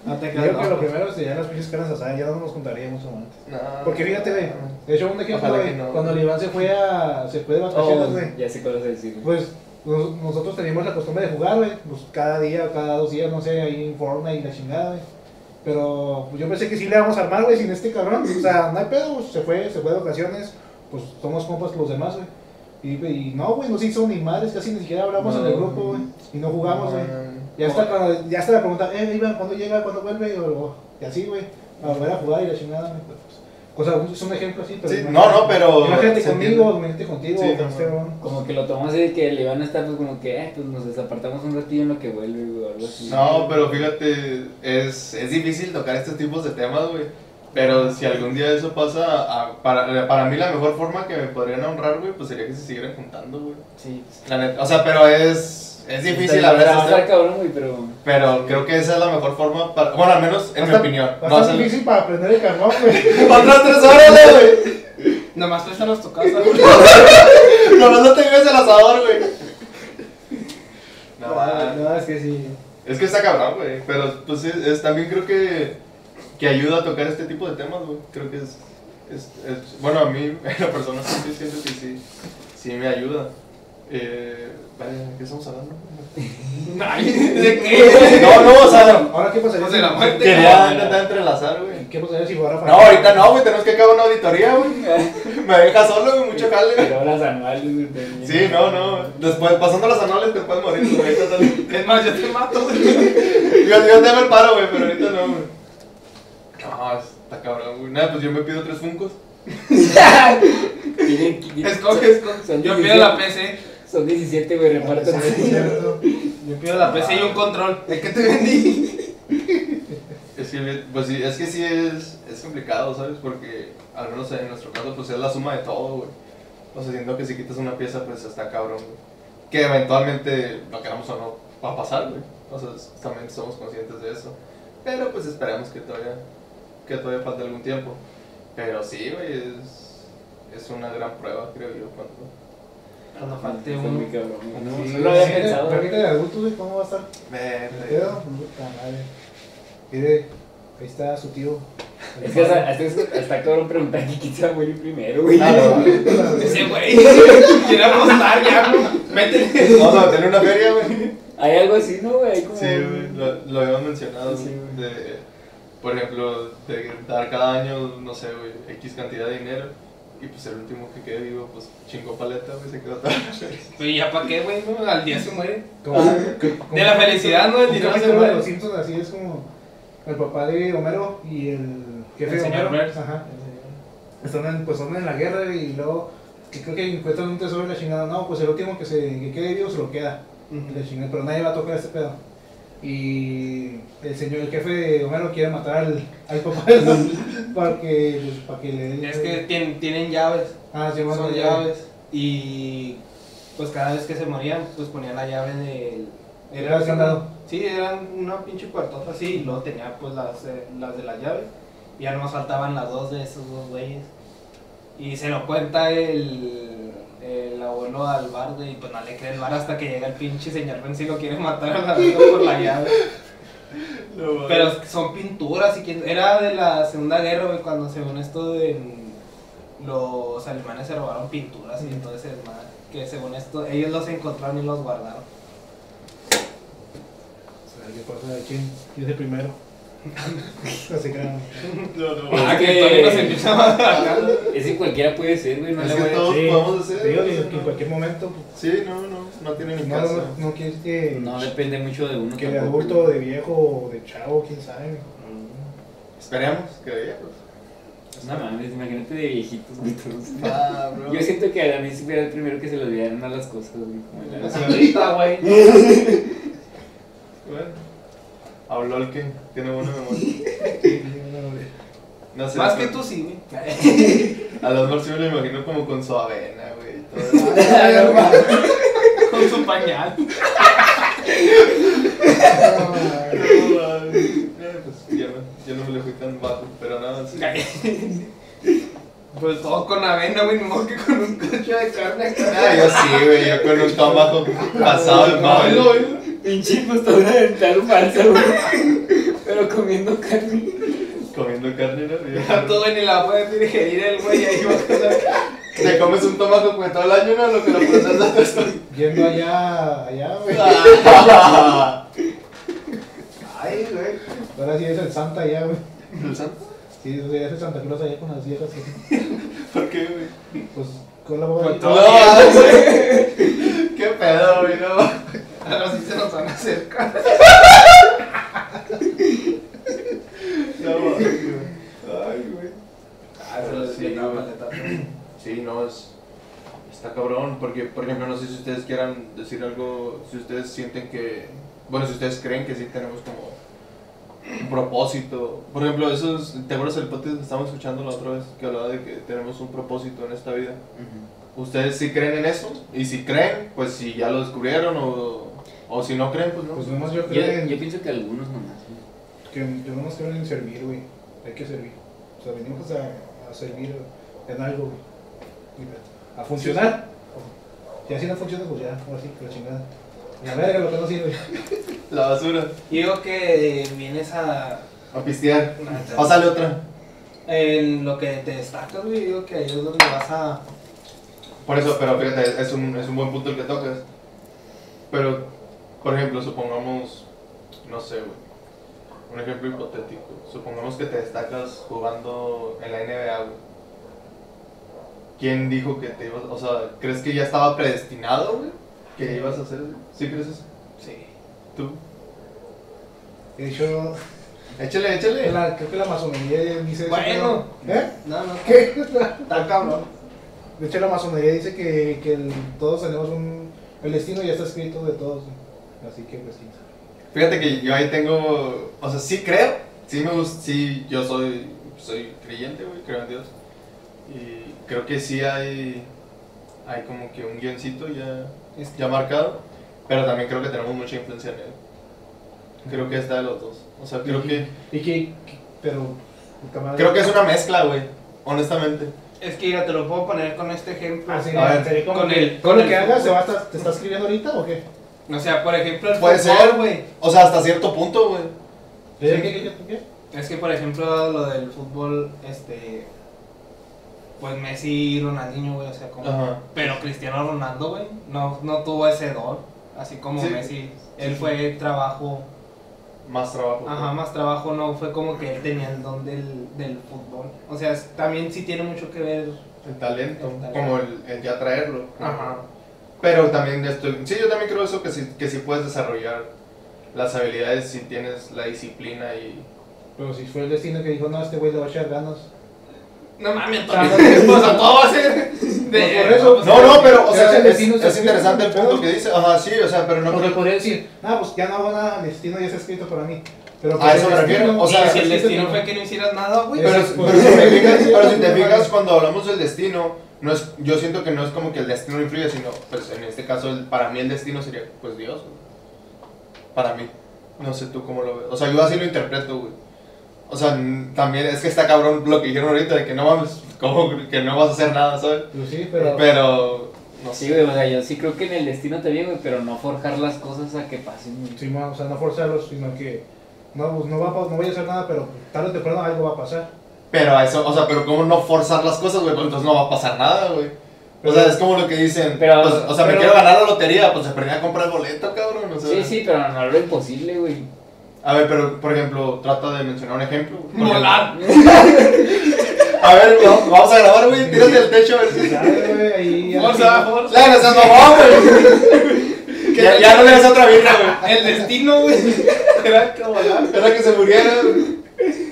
No te Yo creas, creo que lo primero serían las pinches caras asadas, ya no nos juntaríamos antes. No. Porque fíjate, güey, de hecho un ejemplo, güey, no. cuando el Iván se fue a, se fue de vacaciones, Oh, güey, ya sé cuál vas a decir. pues nos- nosotros teníamos la costumbre de jugar, güey, pues cada día, cada dos días, no sé, ahí en Fortnite y la chingada, güey. Pero pues, yo pensé que sí le vamos a armar, güey, sin este cabrón. O sea, no hay pedo, pues, se fue, se fue de vacaciones, pues somos compas los demás, güey. Y, y no, güey, no se hizo ni madres, casi ni siquiera hablamos en el grupo, güey. Y no jugamos, güey. Ya está, cuando- ya está la pregunta, eh, Iván, ¿cuándo llega? ¿Cuándo vuelve? O, o- y así, güey, a volver a jugar y la chingada, güey. pues, o sea, es un ejemplo así, pero. Sí, no, no, pero Imagínate conmigo, imagínate contigo, Sí, no, este no. cabrón. Como que lo tomamos así que le van a estar pues como que, eh, pues nos desapartamos un ratillo en lo que vuelve, güey, o algo así. No, pero fíjate, es, es difícil tocar estos tipos de temas, güey. Pero si algún día eso pasa, a- para, para mí la mejor forma que me podrían honrar, güey, pues sería que se siguieran juntando, güey. Sí. La neta, o sea, pero es, es difícil a veces, güey, pero. pero creo que esa es la mejor forma para, bueno, al menos en mi opinión. No, sea, difícil para aprender el carbón, güey. Otras tres horas, güey. Nomás préstanos tu casa, güey. Nomás no te vives el asador, güey. No, No, no, es que sí. Es que está cabrón, güey. Pero pues es, es- también creo que, que ayuda a tocar este tipo de temas, güey. Creo que es, es, es- Bueno, a mí, en la persona sí siento que sí, sí me ayuda. Eh, vale, ¿de qué estamos hablando? Ay, ¿De qué? No, no, o sea, Ahora, ¿qué pasaría? Pues de la muerte. quería intentar entrelazar, güey. ¿Qué pasaría si fuera No, ahorita no, güey, tenemos que acabar una auditoría, güey. Me deja solo, güey, mucho jale, güey. Pero las anuales, güey. Sí, no, no. Después, pasando las anuales te puedes morir, güey. Es más, yo te mato, güey. Yo, yo te hago el paro, güey, pero ahorita no, güey. No, está cabrón, güey. Nada, pues yo me pido tres funcos. Escoge, escoge. Yo 17. pido la PC. Son 17, güey, repartan. Yo pido la PC y un control. ¿De qué te vendí? Es que, pues sí, es que sí es, es complicado, ¿sabes? Porque, al menos en nuestro caso, pues es la suma de todo, güey. O sea, siento que si quitas una pieza, pues está cabrón, güey. Que eventualmente, lo queramos o no, va a pasar, güey. O sea, también somos conscientes de eso. Pero pues esperemos que todavía, que todavía falte algún tiempo. Pero sí, güey, es, es una gran prueba, creo yo, cuando... Cuando falte uno. muy cabrón, güey. No, Sí, no lo había sí, pensado. ahorita de adultos, güey, ¿cómo va a estar? Verde. ¿Qué pedo? Puta madre. Mire, ahí está su tío. Es que hasta, hasta, hasta cabrón preguntar que quién se va a morir primero, güey. Ah, no, Ese güey. Quiere apostar ya. Métele. Vamos a tener una feria, güey. Hay algo así, ¿no, güey? Como... Sí, güey, lo, lo habíamos mencionado, Sí, güey, de, por ejemplo, de dar cada año, no sé, güey, X cantidad de dinero, y pues el último que quede vivo, pues chingó paleta, güey, se quedó feria. Pero ya para qué, güey, ¿no? Al día se muere. Como- De la felicidad, ¿no? El dinero se muere. los Simpsons, así es como el papá de Homero y el jefe El de señor Homero. Burns. Ajá. Están en, pues están en la guerra y luego que creo que encuentran un tesoro y la chingada. No, pues el último que se que quede vivo se lo queda. Y la chingada, pero nadie va a tocar este pedo. Y el señor, el jefe de Homero quiere matar al, al papá de para que, pues, para que le den. Es que tienen, tienen llaves. ah, sí, bueno, Son llaves. Y pues cada vez que se morían, pues ponían la llave del. Era el candado. Sí, eran una pinche puertota así y luego tenía pues las, eh, las de las llaves. Y ya nomás faltaban las dos de esos dos güeyes. Y se lo cuenta el, el abuelo al bar y pues no le cree el bar hasta que llega el pinche señor Ben si lo quiere matar a la verga por la llave. No, Pero son pinturas y quién era de la Segunda Guerra, güey, cuando según esto los alemanes se robaron pinturas y entonces. Que según esto ellos los encontraron y los guardaron. ¿qué pasa de quién? Yo de primero. No se crean. no, no, Ah, que- que todavía nos empieza a matar. Ese cualquiera puede ser, güey. No Es le que voy a- todos Sí, podemos hacer. digo que, que en cualquier momento. Sí, no, no, no tiene ni No, caso. no, no quieres que. No depende mucho de uno que de adulto, de viejo, o de chavo, quién sabe. Esperemos que de viejos. No mames, imagínate de viejitos, güey. todos. Ah, bro. Yo siento que a mí sí fuera el primero que se le olvidaran a las cosas, güey. como la- Así ahorita, güey. Bueno. Habló el que tiene buena memoria. No sé. Más que tú sí, güey. A los mejor sí me lo imagino como con su avena, güey. y todo eso. Con su pañal. No, pues ya no, ya no me le fui tan bajo, pero nada, sí. Pues todo con avena, güey, no modo que con un cacho de carne. Ah, yo sí, güey, yo con un tomajo pasado de madre. Pinche impostura dental falsa, güey. Pero comiendo carne. Comiendo carne, ¿no? Ya todo ni la puede digerir el güey ahí va. Te comes un tomajo pues todo el año, ¿no? Lo que lo procesas. Yendo allá, allá, güey. Ay, güey. Ahora sí es el Santa allá, güey. ¿El santo? Sí, o sea, es el Santa Claus allá con las viejas. así. ¿Por qué, güey? Pues con la boca. Con ahí. todo. No, güey. ¿Qué pedo, güey? No. Ahora sí se nos van a acercar. No, güey. Ay, güey. Ah, los Sí, paleta. Sí, no, es. Está cabrón, porque, por ejemplo, no sé si ustedes quieran decir algo, si ustedes sienten que. Bueno, si ustedes creen que sí tenemos como. un propósito. Por ejemplo, esos, ¿te acuerdas del podcast que estábamos escuchando la otra vez? Que hablaba de que tenemos un propósito en esta vida. ¿Ustedes sí creen en eso? Y si creen, pues si ya lo descubrieron o, o si no creen, pues no. Pues nomás yo Yo, creo en- yo pienso que algunos nomás. güey. que yo nomás creo en servir, güey. Hay que servir. O sea, venimos a, a servir en algo, güey. A funcionar. Si así no funciona, pues ya, ahora sí, que la chingada. La verga, lo que no sirve. La basura. Yo digo que vienes a. A pistear. Pásale otra. En lo que te destacas, güey. Digo que ahí es donde vas a. Por eso, pero fíjate, es un, es un buen punto el que tocas. Pero, por ejemplo, supongamos, no sé, güey. Un ejemplo hipotético. Supongamos que te destacas jugando en la NBA, güey. ¿Quién dijo que te ibas, o sea, crees que ya estaba predestinado, güey? Que ibas a hacer eso? ¿Sí crees eso? Sí. ¿Tú? De hecho, Échale, échale. la, creo que la masonería dice eso. Bueno. ¿Eh? No, no. ¿Qué? Está cabrón. De hecho, la masonería dice que, que el- todos tenemos un. El destino ya está escrito de todos. güey. Así que, pues sí. Fíjate que yo ahí tengo, o sea, sí creo, sí me gusta, sí, yo soy, soy creyente, güey, creo en Dios. Y creo que sí hay, hay como que un guioncito ya, Este, ya marcado, pero también creo que tenemos mucha influencia en él. Creo que está de los dos. O sea, creo que, Y que. pero. creo que es una mezcla, güey, honestamente. Es que mira, te lo puedo poner con este ejemplo. Ah, sí, A ver, con que el- con lo el que hagas se va a estar- ¿te está escribiendo ahorita o qué? O sea, por ejemplo, el Puede fútbol, ser. güey. O sea, hasta cierto punto, güey. ¿Qué, qué, qué, qué, qué? Es que, por ejemplo, lo del fútbol, este. Pues Messi y Ronaldinho, güey, o sea, como. Ajá. Pero Cristiano Ronaldo, güey, no, no tuvo ese don. Así como Sí. Messi. Él Sí, fue trabajo. Más trabajo. Ajá, güey. más trabajo, no fue como que él tenía el don del, del fútbol. O sea, es- también sí tiene mucho que ver. El talento, El talento. como el, el ya traerlo. Ajá. Pero también estoy, sí, yo también creo eso que sí, que sí puedes desarrollar las habilidades si tienes la disciplina y... Pero si fue el destino que dijo, no, este güey le va a echar ganas. No mames, Ah, todo, o sea, todo va a ser. De, por eso, pues, No, no, pero, o Es sea, el es, destino, es escribe, interesante el punto que dice. Ajá, sí, o sea, pero no Porque creo... podría decir, no, pues ya no hago nada, el destino ya está escrito para mí. Pero A pues, eso me refiero, o sea, si el destino fue que no hicieras nada, güey. Pero, es pero por- si te fijas, pero si te fijas, cuando hablamos del destino, no es, yo siento que no es como que el destino influye, sino, pues en este caso, el- para mí el destino sería, pues Dios, güey. Para mí. No sé tú cómo lo ves. O sea, yo así lo interpreto, güey. O sea, también es que está cabrón lo que dijeron ahorita de que no mames, como que no vas a hacer nada, ¿sabes? Pues sí, pero. Pero, no Sí, güey, o sea, yo sí creo que en el destino también, güey, pero no forjar las cosas a que pasen, güey. Sí, ma, o sea, no forzarlos, sino que. No, pues no, va no voy a hacer nada, pero tarde o temprano algo va a pasar. Pero a eso, o sea, pero cómo no forzar las cosas, güey, pues entonces no va a pasar nada, güey. O sea, es como lo que dicen, Pero- pues, o sea, me quiero ganar la lotería, pues aprendí a comprar boleto, cabrón, o sea. Sí, sí, pero no lo imposible, güey. A ver, pero, por ejemplo, trata de mencionar un ejemplo. Volar. A ver, vamos vamos a grabar, güey, tírate del techo a ver si... Ahí. Forza, así- forza. ¡La nos mamó, güey! Ya, ya no le das otra birra, güey. El destino, güey. Era que volar. Era que se muriera, güey.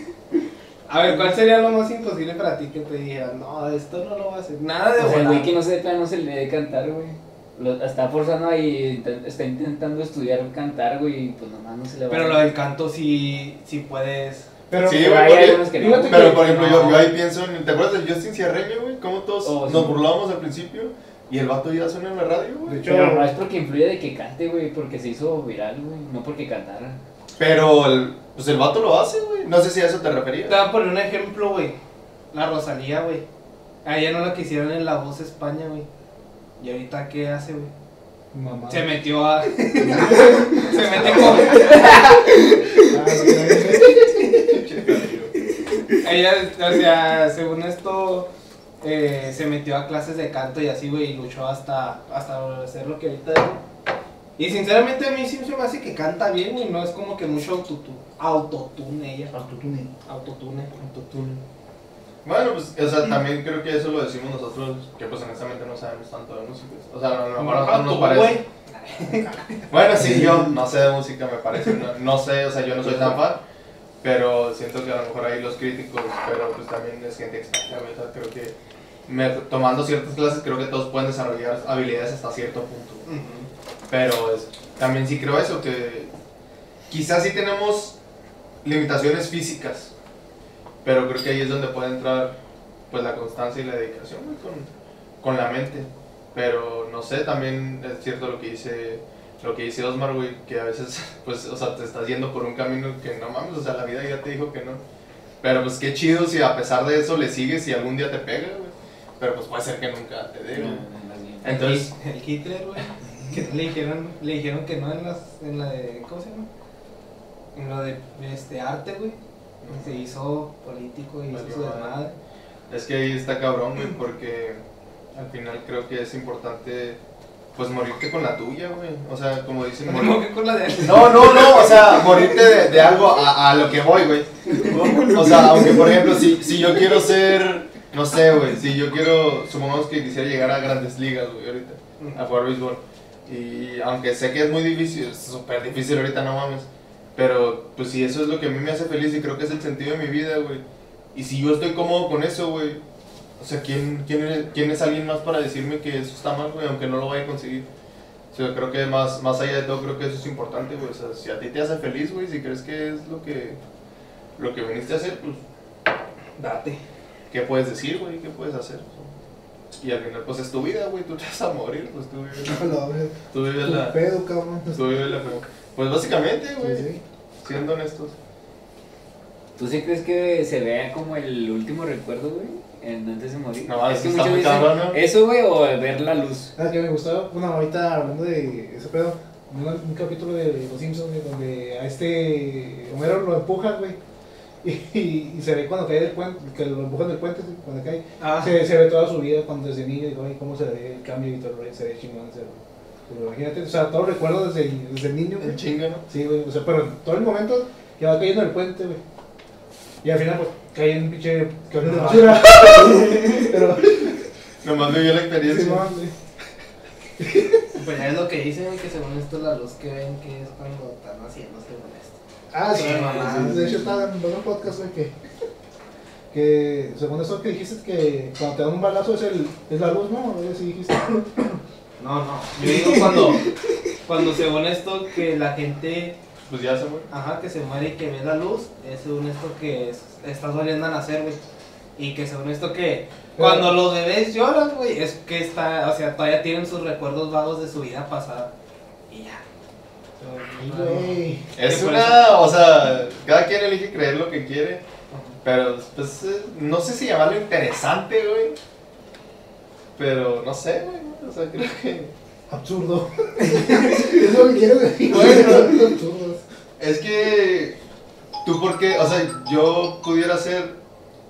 A ver, ¿cuál sería lo más imposible para ti que te dijeran? No, esto no lo va a hacer. Nada de O sea, el güey que no sepa, no se le debe cantar, güey. Lo- está forzando ahí, está intentando estudiar cantar, güey, y pues nomás no se le va Pero a lo del canto sí, sí puedes. Pero, Sí, güey, porque- no. Pero, por ejemplo, yo, No. yo ahí pienso en... ¿Te acuerdas de Justin Ciarreño, güey? Cómo todos Oh, sí. nos burlábamos al principio y el vato ya suena en la radio, de güey. hecho, Pero no es porque influye de que cante, güey, porque se hizo viral, güey, no porque cantara. Pero, el, pues el vato lo hace, güey. No sé si a eso te Te referías. voy a poner un ejemplo, güey. La Rosalía, güey. A ella no la quisieron en La Voz España, güey. ¿Y ahorita qué hace, güey? mamá. Se metió a. se con. Ah, nadie- Ella, o sea, según esto, eh, se metió a clases de canto y así, güey, y luchó hasta, hasta hacer lo que ahorita es. Y sinceramente a mí sí se me hace que canta bien, güey, no es como que mucho autotune, autotune ella. Autotune. Autotune. Autotune. Bueno, pues, o sea, también creo que eso lo decimos nosotros, que pues honestamente no sabemos tanto de música. O sea, a lo mejor a nosotros nos parece. Bueno, sí, yo no sé de música, me parece. No, no sé, o sea, yo no soy tan fan. Pero siento que a lo mejor ahí los críticos, pero pues también es gente experta, o sea, creo que me- tomando ciertas clases creo que todos pueden desarrollar habilidades hasta cierto punto. Pero es- también sí creo eso, que quizás sí tenemos limitaciones físicas. Pero creo que ahí es donde puede entrar pues la constancia y la dedicación con, con la mente. Pero no sé, también es cierto lo que dice lo que dice Osmar, güey, que a veces pues o sea, te estás yendo por un camino que no mames, o sea, la vida ya te dijo que no. Pero pues qué chido si a pesar de eso le sigues y algún día te pega, güey. Pero pues puede ser que nunca te dé, güey. Entonces, El Hitler, güey. Que le dijeron, le dijeron que no en las, en la de, ¿cómo se llama? En lo de este arte, güey. Se hizo político y hizo su madre. desmadre. Es que ahí está cabrón, güey, porque al final creo que es importante, pues, morirte con la tuya, güey. O sea, como dicen, morir... con la de No, no, no, o sea, morirte de, de algo a, a lo que voy, güey. O sea, aunque, por ejemplo, si, si yo quiero ser, no sé, güey, si yo quiero, supongamos que quisiera llegar a grandes ligas, güey, ahorita, a jugar béisbol. Y aunque sé que es muy difícil, es súper difícil ahorita, no mames. Pero, pues, si eso es lo que a mí me hace feliz y creo que es el sentido de mi vida, güey. Y si yo estoy cómodo con eso, güey. O sea, ¿quién, quién, es, ¿quién es alguien más para decirme que eso está mal, güey? Aunque no lo vaya a conseguir. O sea, creo que más, más allá de todo, creo que eso es importante, güey. O sea, si a ti te hace feliz, güey, si crees que es lo que, lo que viniste a hacer, pues, Date. ¿qué puedes decir, güey? ¿Qué puedes hacer? Y al final, pues, es tu vida, güey. Tú te vas a morir, pues, tú vives, No, la tú vives Tu la... pedo, cabrón. Tú vives la... Pues, básicamente, güey, Sí, sí. siendo honestos. ¿Tú sí crees que se vea como el último recuerdo, güey? En antes de morir. No, es eso que muy dicen cabrón, ¿no? eso, güey, o ver la luz. Ah, que me gustaba, bueno, ahorita hablando de ese pedo, un, un capítulo de Los Simpsons, güey, donde a este Homero lo empujan, güey, y, y, se ve cuando cae del puente, que lo empujan del puente, sí, cuando cae, Ah, se, se ve toda su vida cuando desde niño, y ay, cómo se ve el cambio y todo, se ve chingón, se ve. Pero imagínate, o sea, todo recuerdo desde, desde el niño, El güey. chinga, ¿no? Sí, güey, o sea, pero todo el momento que va cayendo el puente, güey. Y al final, pues, cae en un pinche camión de basura. pero, Nomás vivió la sí, experiencia. man, güey. pues ya es lo que dicen, que según esto la luz que ven que es cuando están haciendo según. Ah, sí, Sí, mamá. de hecho estaba en un podcast, güey, que, que según eso que dijiste que cuando te dan un balazo es, el, es la luz, ¿no? Dijiste. No, no. Yo digo cuando, cuando según esto que la gente, Pues ya se muere. ajá, que se muere y que ve la luz, es según esto que es- estás volviendo a nacer, güey. Y que según esto que cuando los bebés lloran, güey, es que está, o sea, todavía tienen sus recuerdos vagos de su vida pasada. Y ya. Güey. Es una, o sea, cada quien elige creer lo que quiere, pero pues eh, no sé si llamarlo interesante, güey. Pero no sé, güey, o sea, creo que Absurdo. es lo que quiero decir. Bueno. es que tú porque, o sea, yo pudiera ser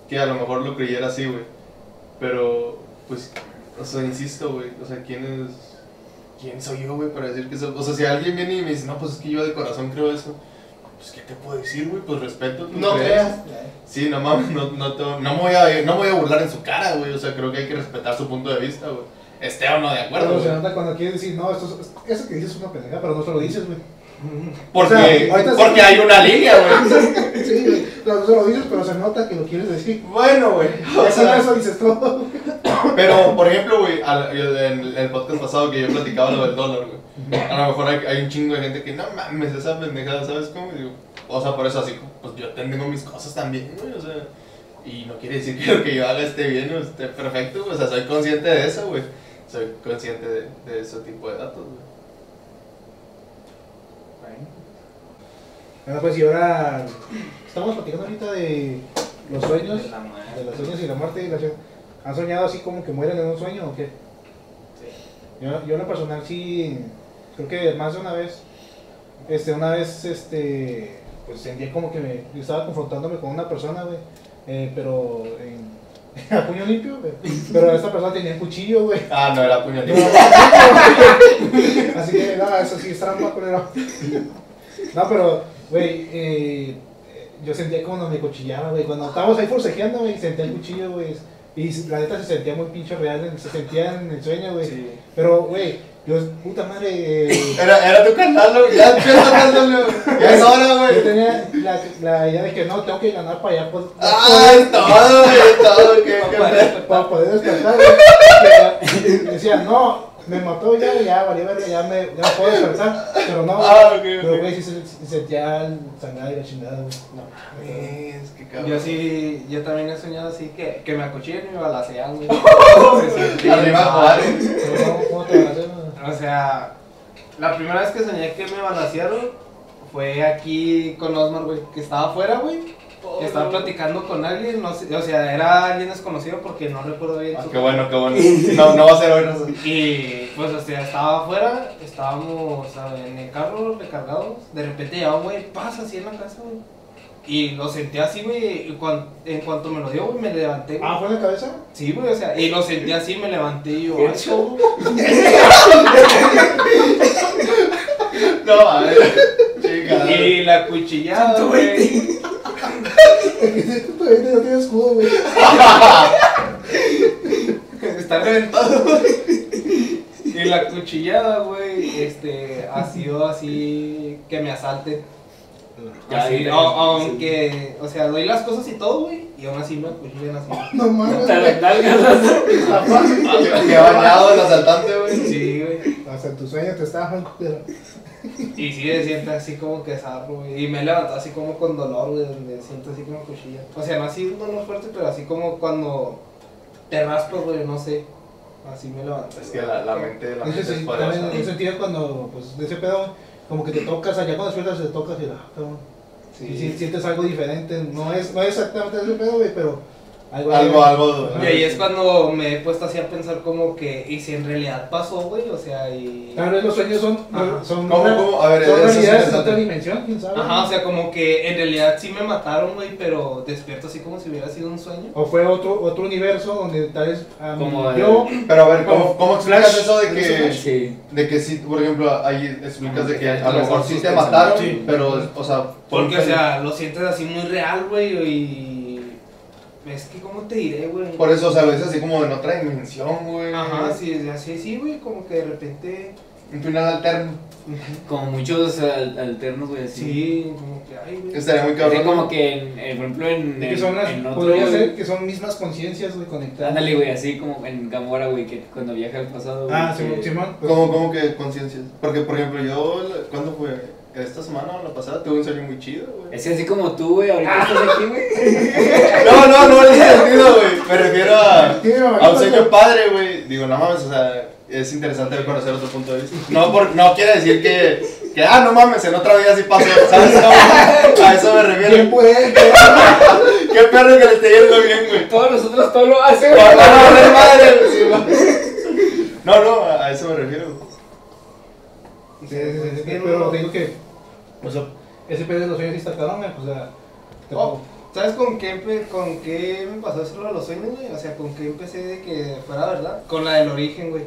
que a lo mejor lo creyera así, güey. Pero pues o sea, insisto, güey, o sea, ¿quién es quién soy yo, güey, para decir que eso, o sea, si alguien viene y me dice, "No, pues es que yo de corazón creo eso." Pues, ¿qué te puedo decir, güey? Pues respeto tu No creas. Sí, no mames, no, no, te- no, me voy a, no me voy a burlar en su cara, güey. O sea, creo que hay que respetar su punto de vista, güey. Esté o no de acuerdo, Pero se güey. nota cuando quieres decir, no, esto es- eso que dices es una pendeja, pero no se lo dices, güey. Porque, o sea, ahorita sí. porque hay una línea, güey. Sí, güey. No se lo dices, pero se nota que lo quieres decir. Bueno, güey. O Eso, sea, eso dices todo. pero, por ejemplo, güey, en el podcast pasado que yo platicaba lo del dólar, güey. A lo mejor hay, hay un chingo de gente que, no mames, esa pendejada, ¿sabes cómo? Digo, o sea, por eso así, pues yo tengo mis cosas también, güey, o sea. Y no quiere decir que lo que yo haga esté bien o esté perfecto, güey. O sea, soy consciente de eso, güey. Soy consciente de, de ese tipo de datos, güey. Bueno, pues y ahora estamos platicando ahorita de los sueños, De la muerte. de los sueños y la muerte. y la- ¿Han soñado así como que mueren en un sueño o qué? Sí. Yo, yo en lo personal sí, creo que más de una vez, este, una vez, este, pues sentía como que me, yo estaba confrontándome con una persona, güey, eh, pero en, a puño limpio, güey, pero esta persona tenía un cuchillo, güey. Ah, no, era puñalito. Así que, no, eso sí es trampa, pero no, pero, güey, eh, yo sentía como me cuchillaba, güey, cuando estábamos ahí forcejeando, güey, sentía el cuchillo, güey, y la neta se sentía muy pinche real, se sentía en el sueño, güey. Sí. Pero, güey, yo, puta madre, eh, Era, era tu canal, güey. Ya. Ya es hora, yo güey. tenía la, la idea de que no, tengo que ganar para allá, pues, Ay, todo, güey, todo. Pedo. para poder despertar, güey. Que Decía, no, me mató ya, ya, verga, ya me, ya me puedo despertar. Pero no, Ah, ok, pero güey, sí se, se sentía sangrado y la chingada, güey. No. Es que cabrón. Yo sí, yo también he soñado así que, que me acuchillen y me balacean, güey. Arriba, Juárez. Pero ¿cómo, cómo te van a hacer? güey? O sea, la primera vez que soñé que me balacearon fue aquí con Osmar, güey, que estaba afuera, güey. Que estaba platicando con alguien, no sé, o sea, era alguien desconocido porque no recuerdo bien Ah, su qué bueno, qué bueno. No, no va a ser hoy, Raza. Y pues, o sea, estaba afuera, estábamos en el carro recargados. De repente ya un güey pasa así en la casa, güey. Y lo sentí así, güey. Y cuan- en cuanto me lo dio, güey, me levanté, güey. Ah, ¿fue en la cabeza? Sí, güey, o sea, y lo sentí así, me levanté y yo, Qué ay, show. No, a ver. Chica. Y la cuchillada, güey. Tú todavía no tienes escudo, güey. Está reventado. Y la cuchillada, güey, este, ha sido así que me asalten. Ya, Así, sí, a- aunque, o sea, doy las cosas y todo, güey, y aún así me acuchillan así. No mames. Nalgas, Está fácil. Que bañado el asaltante, güey. Sí, güey. Hasta en tu sueño te estaban, pero. Y sí, se siente así como que zarro, güey. Y me he levantado así como con dolor, güey, donde siento así como cuchilla. O sea, no así un dolor fuerte, pero así como cuando te raspas, güey, no sé. Así me levanto. Es que la, la mente, la mente es sí, poderosa. también en ese sentido cuando, pues, de ese pedo, como que te tocas, allá cuando despiertas te tocas y ah, cabrón. Y si- sientes algo diferente, no es, no es exactamente ese pedo, güey, pero algo. Algo, algo. Y ahí es cuando me he puesto así a pensar como que, ¿y si en realidad pasó, güey? O sea, y... Vez los sueños son, Ajá. son, ¿Cómo, una- cómo? A ver, son realidades interesante. otra dimensión, quién sabe. Ajá, o sea, como que en realidad sí me mataron, güey, pero despierto así como si hubiera sido un sueño. O fue otro, otro universo donde tal vez mí- Como yo. Pero a ver, ¿cómo, cómo explicas Flash. eso de que, Sí. de que sí, por ejemplo, ahí explicas de que a lo mejor sí te mataron, sí. pero, o sea, Porque, por- o sea, lo sientes así muy real, güey, y... Es que, ¿cómo te diré, güey? por eso, o sea, lo dices así como en otra dimensión, güey. Ajá, sí, así, sí, güey, como que de repente... Un final alterno. Como muchos al- alternos, güey, así. Sí, como que, ay, güey. Estaría muy Así cabrón. como que, en, en- por ejemplo, en, que en, son las, en otro... podría güey, ser que son mismas conciencias, güey, conectadas. Ándale, güey, así como en Gamora, güey, que cuando viaja al pasado, güey, Ah, que- Simón, Simón. pues, ¿Cómo, cómo que conciencias? Porque, por ejemplo, yo, ¿cuándo fue? Esta semana o la pasada tuve un sueño muy chido, güey. Es que así como tú, güey, ahorita estás aquí, güey. No, no, no ese sentido, güey. Me refiero a, a un sueño padre, güey. Digo, no mames, o sea, es interesante conocer otro punto de vista. No, por, no quiere decir que, que, ah, no mames, en otra vida sí pasó. ¿Sabes? No, a eso me ¿Quién refiero. puede? Qué perro que le esté yendo bien, güey. Todos nosotros todo lo hacen, No, güey. no, no, a eso me refiero. Güey. Sí, sí, sí, sí, pero digo que, o sea, ese pedo de los sueños sí está cabrón, güey, pues, o sea, te- Oh, ¿Sabes con qué, con qué me pasó eso de los sueños, güey? O sea, con qué empecé de que fuera verdad. Con la del origen, güey.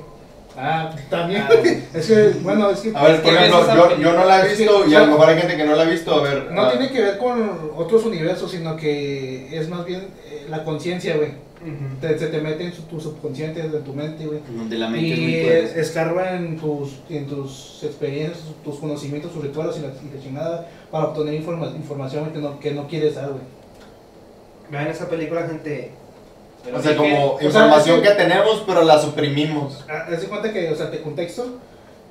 Ah, también, Ah, es que, bueno, es que A ver, por ¿Qué ejemplo, yo, yo no la he Es que, visto y a lo mejor hay gente que no la ha visto. A ver, no ah, tiene que ver con otros universos, sino que es más bien eh, la conciencia, güey. Te- se te mete en su- tu subconsciente, en tu mente, güey. Donde la mente es Y muy es- poderosa. escarba en tus, en tus experiencias, tus conocimientos, tus rituales y la, y la chingada para obtener informa- información que no, que no quieres dar, güey. Vean esa película, gente. O sea, como o sea, información es que- que tenemos, pero la suprimimos. Ah, Haz de cuenta que, o sea, te contexto,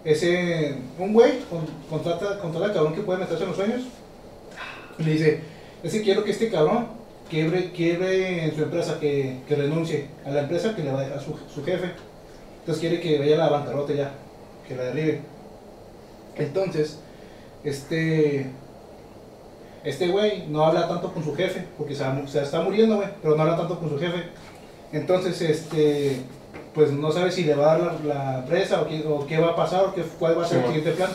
ese, un güey con- contrata, contrata al cabrón que puede meterse en los sueños y le dice, es que quiero que este cabrón quiebre, quiebre en su empresa, que, que renuncie a la empresa que le va a su, su jefe. Entonces quiere que vaya a la bancarrota ya, que la derribe. Entonces, este, este güey no habla tanto con su jefe, porque se, está muriendo, güey, pero no habla tanto con su jefe. Entonces, este, pues no sabe si le va a dar la, la empresa o qué, o qué va a pasar o qué, cuál va a ser Sí, el siguiente plan.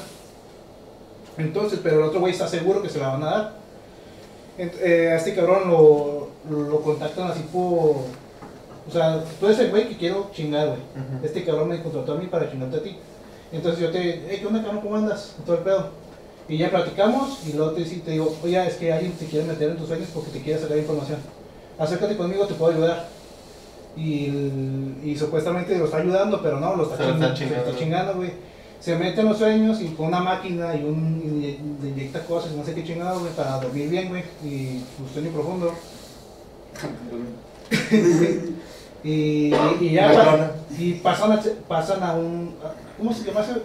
Entonces, pero el otro güey está seguro que se la van a dar. Eh, a este cabrón lo, lo contactan así por... O sea, tú eres el güey que quiero chingar, güey. Este cabrón me contrató a mí para chingarte a ti. Entonces yo te, hey, ¿qué onda, cabrón? ¿Cómo andas? Todo el pedo. Y ya platicamos y luego te, te digo, oye, es que alguien te quiere meter en tus sueños porque te quiere sacar información. Acércate conmigo, te puedo ayudar. Y, y supuestamente lo está ayudando, pero no, lo está, chingando. está chingando, güey. Se mete en los sueños y con una máquina y un y le inyecta cosas, no sé qué chingado, güey, para dormir bien, güey. Y pues sueño profundo. Y, y ya pa- y pasan a, pasan a un ¿cómo se llama ese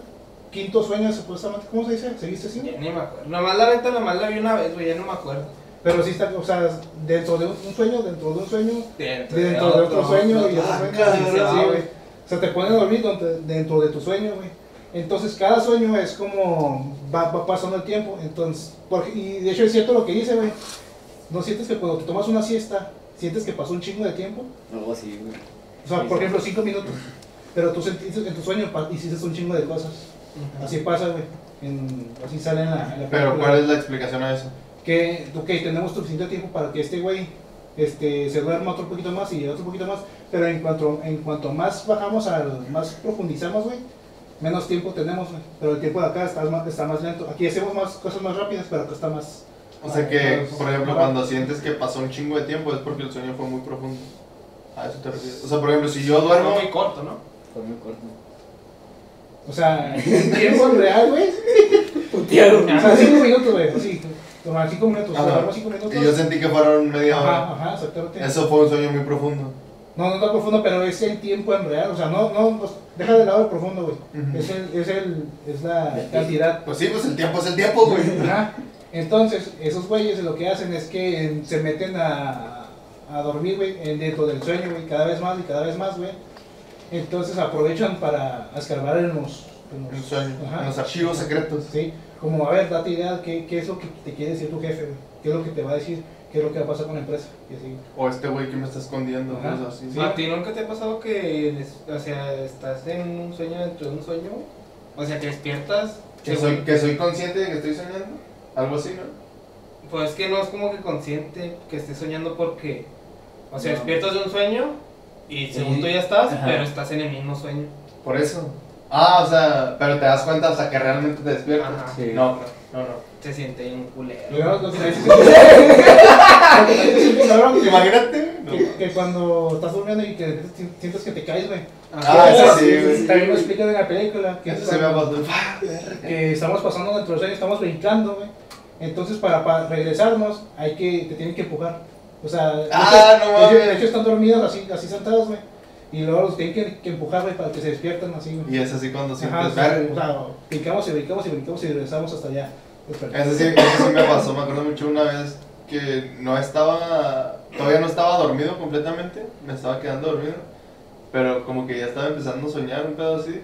quinto sueño supuestamente? ¿Cómo se dice? ¿Seguiste así? Ya ni me acuerdo. Nomás la venta, nomás la vi una vez, güey, ya no me acuerdo. Pero sí está, o sea, dentro de un, sueño, dentro de un sueño, Dentro, dentro de otro sueño y otro sueño. Sí, güey. O sea, te ponen a dormir dentro de tu sueño, güey. Entonces, cada sueño es como va, va pasando el tiempo. Entonces, porque, y de hecho es cierto lo que dice, güey. ¿No sientes que cuando te tomas una siesta, sientes que pasó un chingo de tiempo? Algo así, güey. O sea, Sí, por sí. ejemplo, cinco minutos. Pero tú sentiste en tu sueño hiciste un chingo de cosas. Así pasa, güey. En- Así sale en la, en la Pero. ¿cuál es la explicación a eso? que, ok, tenemos suficiente tiempo para que este güey este, se duerma otro poquito más y otro poquito más, pero en cuanto, en cuanto más bajamos, al, más profundizamos, güey, menos tiempo tenemos. Pero el tiempo de acá está más, está más lento. Aquí hacemos más cosas más rápidas, pero acá está más... O sea que, más- por ejemplo, cuando sientes que pasó un chingo de tiempo es porque el sueño fue muy profundo. A eso te refieres. O sea, por ejemplo, si yo duermo. Fue muy corto, ¿no? Fue muy corto. O sea, en tiempo real, güey. Puteado. O sea, cinco minutos, güey, así. Tomar cinco minutos, Ajá. cinco minutos. Y yo sentí que fueron media hora. Ajá, ajá, exactamente. Eso fue un sueño muy profundo. No, no está profundo, pero es el tiempo en real. O sea, no, no, pues, deja de lado el profundo, güey. Es, el, es, el, es la cantidad. Pues sí, pues el tiempo es el tiempo, güey. Ajá. Entonces, esos güeyes lo que hacen es que eh, se meten a, a dormir, güey, en- dentro del sueño, güey, cada vez más y cada vez más, güey. Entonces aprovechan para escarbar en los... en los- En el sueño, Ajá. en los archivos secretos. Sí, como, a ver, date idea, ¿qué, qué es lo que te quiere decir tu jefe, güey? ¿Qué es lo que te va a decir? ¿Qué es lo que va a pasar con la empresa? Y así. O este güey que me está escondiendo, cosas así. Sí. ¿A ti nunca te ha pasado que, o sea, estás en un sueño dentro de un sueño? O sea, que despiertas. Que soy, que soy consciente de que estoy soñando. Algo así, ¿no? Pues que no es como que consciente que estés soñando porque, o sea, No. despiertas de un sueño y según Sí. tú ya estás, Ajá. pero estás en el mismo sueño. Por eso. Ah, o sea, pero te das cuenta hasta que realmente te despiertas. Ajá. Sí. No, no, no. Se siente un culero. Imagínate. No. que, que cuando estás durmiendo y que sientes que te caes, güey. Ah, eso eso sí, güey. También lo explican en la película. Que, Eso se me pasado. que estamos pasando dentro del sueño, estamos brincando, güey. Entonces, para, para regresarnos, hay que, te tienen que empujar. O sea, de Ah, hecho- no de mames. de hecho están dormidos así, así sentados, güey. Y luego los tienen que, que empujar, güey, para que se despierten así, güey. Y es así cuando Ajá, o sea, verga. o sea, brincamos y brincamos y brincamos y regresamos hasta allá. Ese sí, ese sí me pasó, me acuerdo mucho una vez que no estaba, todavía no estaba dormido completamente, me estaba quedando dormido, pero como que ya estaba empezando a soñar un pedo así,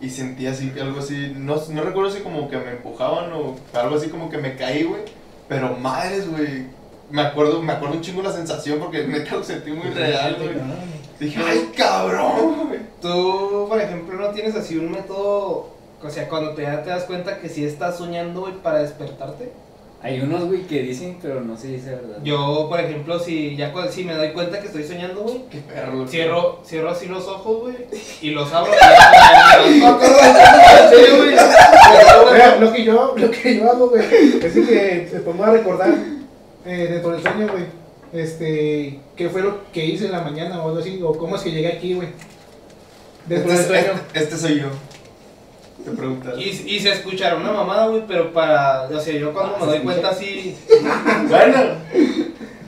y sentí así que algo así, no, no recuerdo si como que me empujaban o algo así como que me caí, güey, pero madres, güey, me acuerdo, me acuerdo un chingo la sensación porque neta lo sentí muy real, güey. Dije, ay, cabrón, güey. Tú, por ejemplo, no tienes así un método, o sea, cuando te, ya te das cuenta que sí estás soñando, güey, para despertarte. Hay unos, güey, que dicen, pero no se dice verdad. Yo, por ejemplo, si ya si me doy cuenta que estoy soñando, güey, Qué perro. cierro, cierro así los ojos, güey, y los abro. y ya güey. Mira, lo que yo, lo que yo hago, güey, es que me pongo a recordar eh, dentro del sueño, güey, este, qué fue lo que hice en la mañana o algo así, o cómo es que llegué aquí, güey. Dentro Este, del es- sueño. este, este soy yo. Te. Y, y se escuchará una mamada, güey, pero para, o sea, yo cuando Ah, me ¿se doy escucha? cuenta así, Bueno.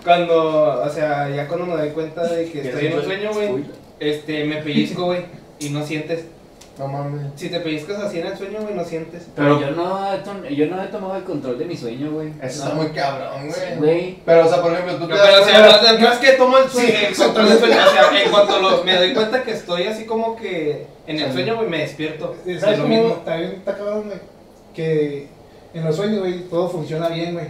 cuando, o sea, ya cuando me doy cuenta de que estoy en un sueño, güey, este, me pellizco, güey, y no sientes. No mames. Si te pellizcas así en el sueño, güey, no sientes. Pero Pero yo no, yo no he tomado el control de mi sueño, güey. eso No. está muy cabrón, güey. Güey. Pero, o sea, por ejemplo, tú te No, pero, o das sea, cuenta- no, no es que tomo el sueño, Sí, el control del sueño, o sea, en cuanto lo- me doy cuenta que estoy así como que en el Sí. sueño, güey, me despierto. Es ¿Sabes lo mismo. también está cabrón, güey? Que en los sueños, güey, todo funciona bien, güey.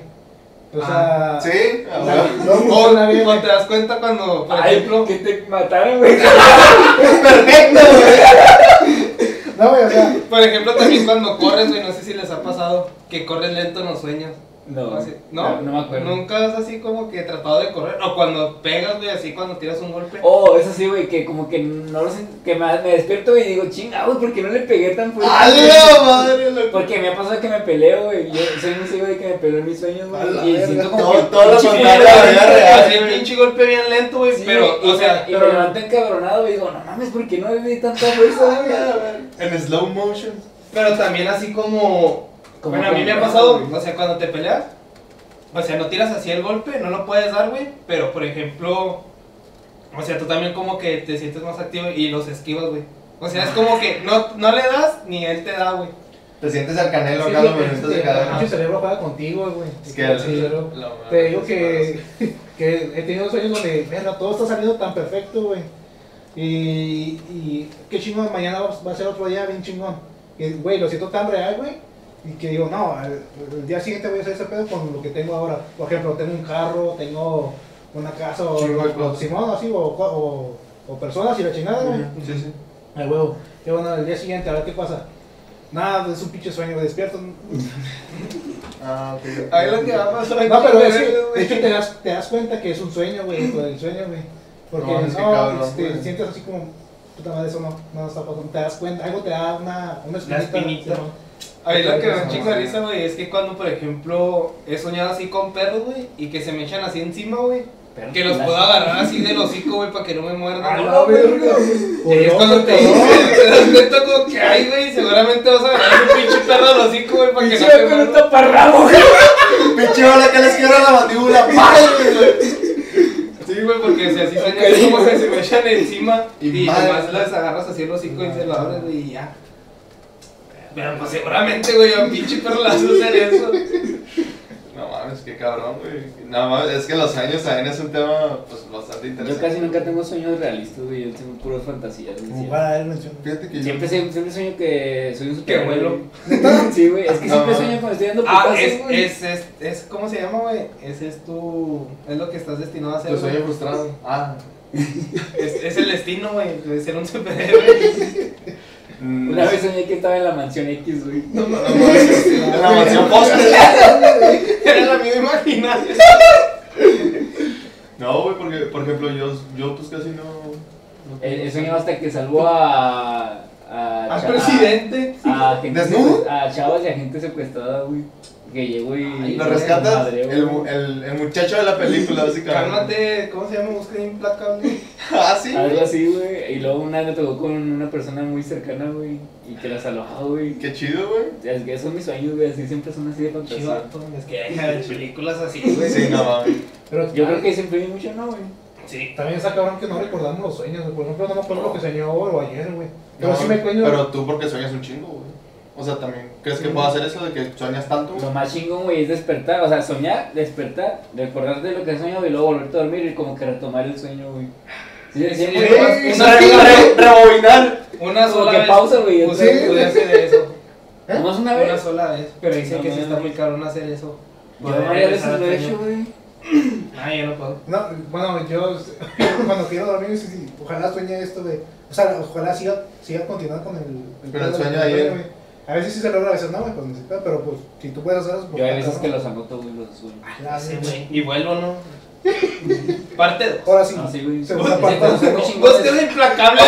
O Ah, sea, Sí, o a sea, huevo. todo funciona bien, te das cuenta cuando, por Ay, ejemplo, que te mataron, güey. perfecto, güey. No, güey, o sea, por ejemplo, también cuando corres, güey, no sé si les ha pasado que corres lento en los sueños. No, Así- ¿No? no, me acuerdo. Nunca has así como que tratado de correr. O cuando pegas, güey, así cuando tiras un golpe. Oh, eso sí, güey, que como que no lo sé, que me, me despierto y digo, chinga, güey, ¿por qué no le pegué tan fuerte? ¡A la madre, loco! Porque me ha pasado que me peleo, güey. Yo soy muy ciego de que me peleo en mis sueños, güey. Y verga, siento como todo- que. todo lo contrario. Así el pinche golpe bien lento, güey. Sí, pero, y, o sea, y me levanto encabronado y digo, no mames, ¿por qué no le di tanta fuerza, güey? En slow motion. pero también así como. Como bueno, a mí me ha pasado, o sea, cuando te peleas, o sea, no tiras así el golpe, no lo puedes dar, güey. Pero, por ejemplo, O sea, tú también como que te sientes más activo y los esquivas, güey. O sea, es como que no, no le das ni él te da, güey. Te sientes al canelo los sí, movimientos de cadera. pinche cerebro juega contigo, güey. Es que el- Sí, cerebro. lo- Te digo que, que he tenido sueños donde, verga, todo está saliendo tan perfecto, güey. Y, y qué chingón, mañana va va a ser otro día bien chingón. Y, güey, lo siento tan real, güey. Y que digo, no, el, día siguiente voy a hacer ese pedo con lo que tengo ahora. Por ejemplo, tengo un carro, tengo una casa, o, o. Simón, así, o, o, o personas y la chingada, güey. Sí, sí. Ay, huevo. Y bueno, el día siguiente, a ver qué pasa. Nada, es un pinche sueño, me despierto. Ah, ok. Ahí lo que va a pasar No, pero es que, de hecho te das, te das cuenta que es un sueño, güey, del sueño, güey. Porque No, no, es que cabrón, te sientes así como, puta madre, eso no, no está pasando. Te das cuenta, algo te da una, una espinita. A mí lo que me da sí. risa, güey, es que cuando, por ejemplo, he soñado así con perros, güey, y que se me echan así encima, güey, que los puedo agarrar así del hocico, güey, para que no me muerdan. A No, la güey, verga. Y es cuando te, das cuenta como que, ay, güey, seguramente vas a agarrar un pinche perro al hocico, güey, para que no Pinche te con un muerda. taparrabo, güey. Pinche bola que les quiebra la mandíbula. ¡Madre, güey! Sí, güey, porque si así sueñas como que se me echan encima Y nomás las agarras así el hocico y se lo abres, güey, y ya. Pero pues seguramente, güey, a un pinche a hacer eso. No mames, qué cabrón, güey. No mames, es que los sueños también es un tema pues bastante Yo interesante. casi nunca tengo sueños realistas, güey. Yo tengo puras fantasías. güey, Como siempre. para él. Fíjate que yo- Siempre, siempre, siempre sueño que soy un Que superhéroe. vuelo. güey. Sí, güey. Es que No, siempre no. sueño cuando estoy dando Ah, putazos, es, güey. es, es, es, ¿cómo se llama, güey? Ese es tu, es lo que estás destinado a hacer, Tu sueño güey. frustrado. Ah. Es, es el destino, güey, de ser un superhéroe. Mm, Una vez soñé que estaba en la mansión X, güey. No no mames, En la mansión Foster. Era la misma imaginación. No, güey, porque, por ejemplo, yo, yo pues casi no. no He, soñado hasta que salvo a. a Al cha- presidente. A, a a chavas y a gente secuestrada, güey. Que llego y. Ay, Lo rescatas, el, el, el muchacho de la película, básicamente. Cálmate, ¿cómo se llama? Búsqueda implacable. Ah, sí. Algo así, güey. Y luego una vez me tocó con una persona muy cercana, güey. Y que las alojaba, güey. Qué chido, güey. Es que son mis sueños, güey. Así siempre son así de fantasía. Chivato, es que deja de películas así, güey. Sí, no mames. Pero Yo creo que siempre vi mucho, ¿no, güey? Sí. También está cabrón que no recordamos los sueños. güey. Por ejemplo, no me acuerdo lo que hoy o ayer, güey. Pero No, sí me cuento. Pero tú porque sueñas un chingo, güey. O sea, también, ¿crees que Sí. puedo hacer eso de que sueñas tanto? Lo más chingón, güey, es despertar. O sea, soñar, despertar, recordarte de lo que has soñado y luego volverte a dormir y como que retomar el sueño, güey. Sí, sí, Sí, Una- sí, una- sí. rebobinar. Una sola vez. pausa, güey, Pues pude hacer eso. ¿Nomás una Una vez? sola vez. Pero dicen No que sí está muy caro hacer eso. Yo varias veces lo he hecho, güey. Ah, yo no puedo. No, bueno, yo cuando quiero dormir, sí, sí, ojalá sueñe esto, güey. O sea, ojalá siga, siga continuando con el, Pero el sueño de ayer. Güey. A veces sí se logra, a veces no, güey, pues no sé, pero pues si tú puedes hacer eso, pues Yo hay veces que cabrón. los anoto, güey, los sueños. Ya, Sí, sí, güey. Y vuelvo, ¿no? Parte 2. Ahora sí. Ah, sí, güey. Muy Búsqueda chingones. implacable.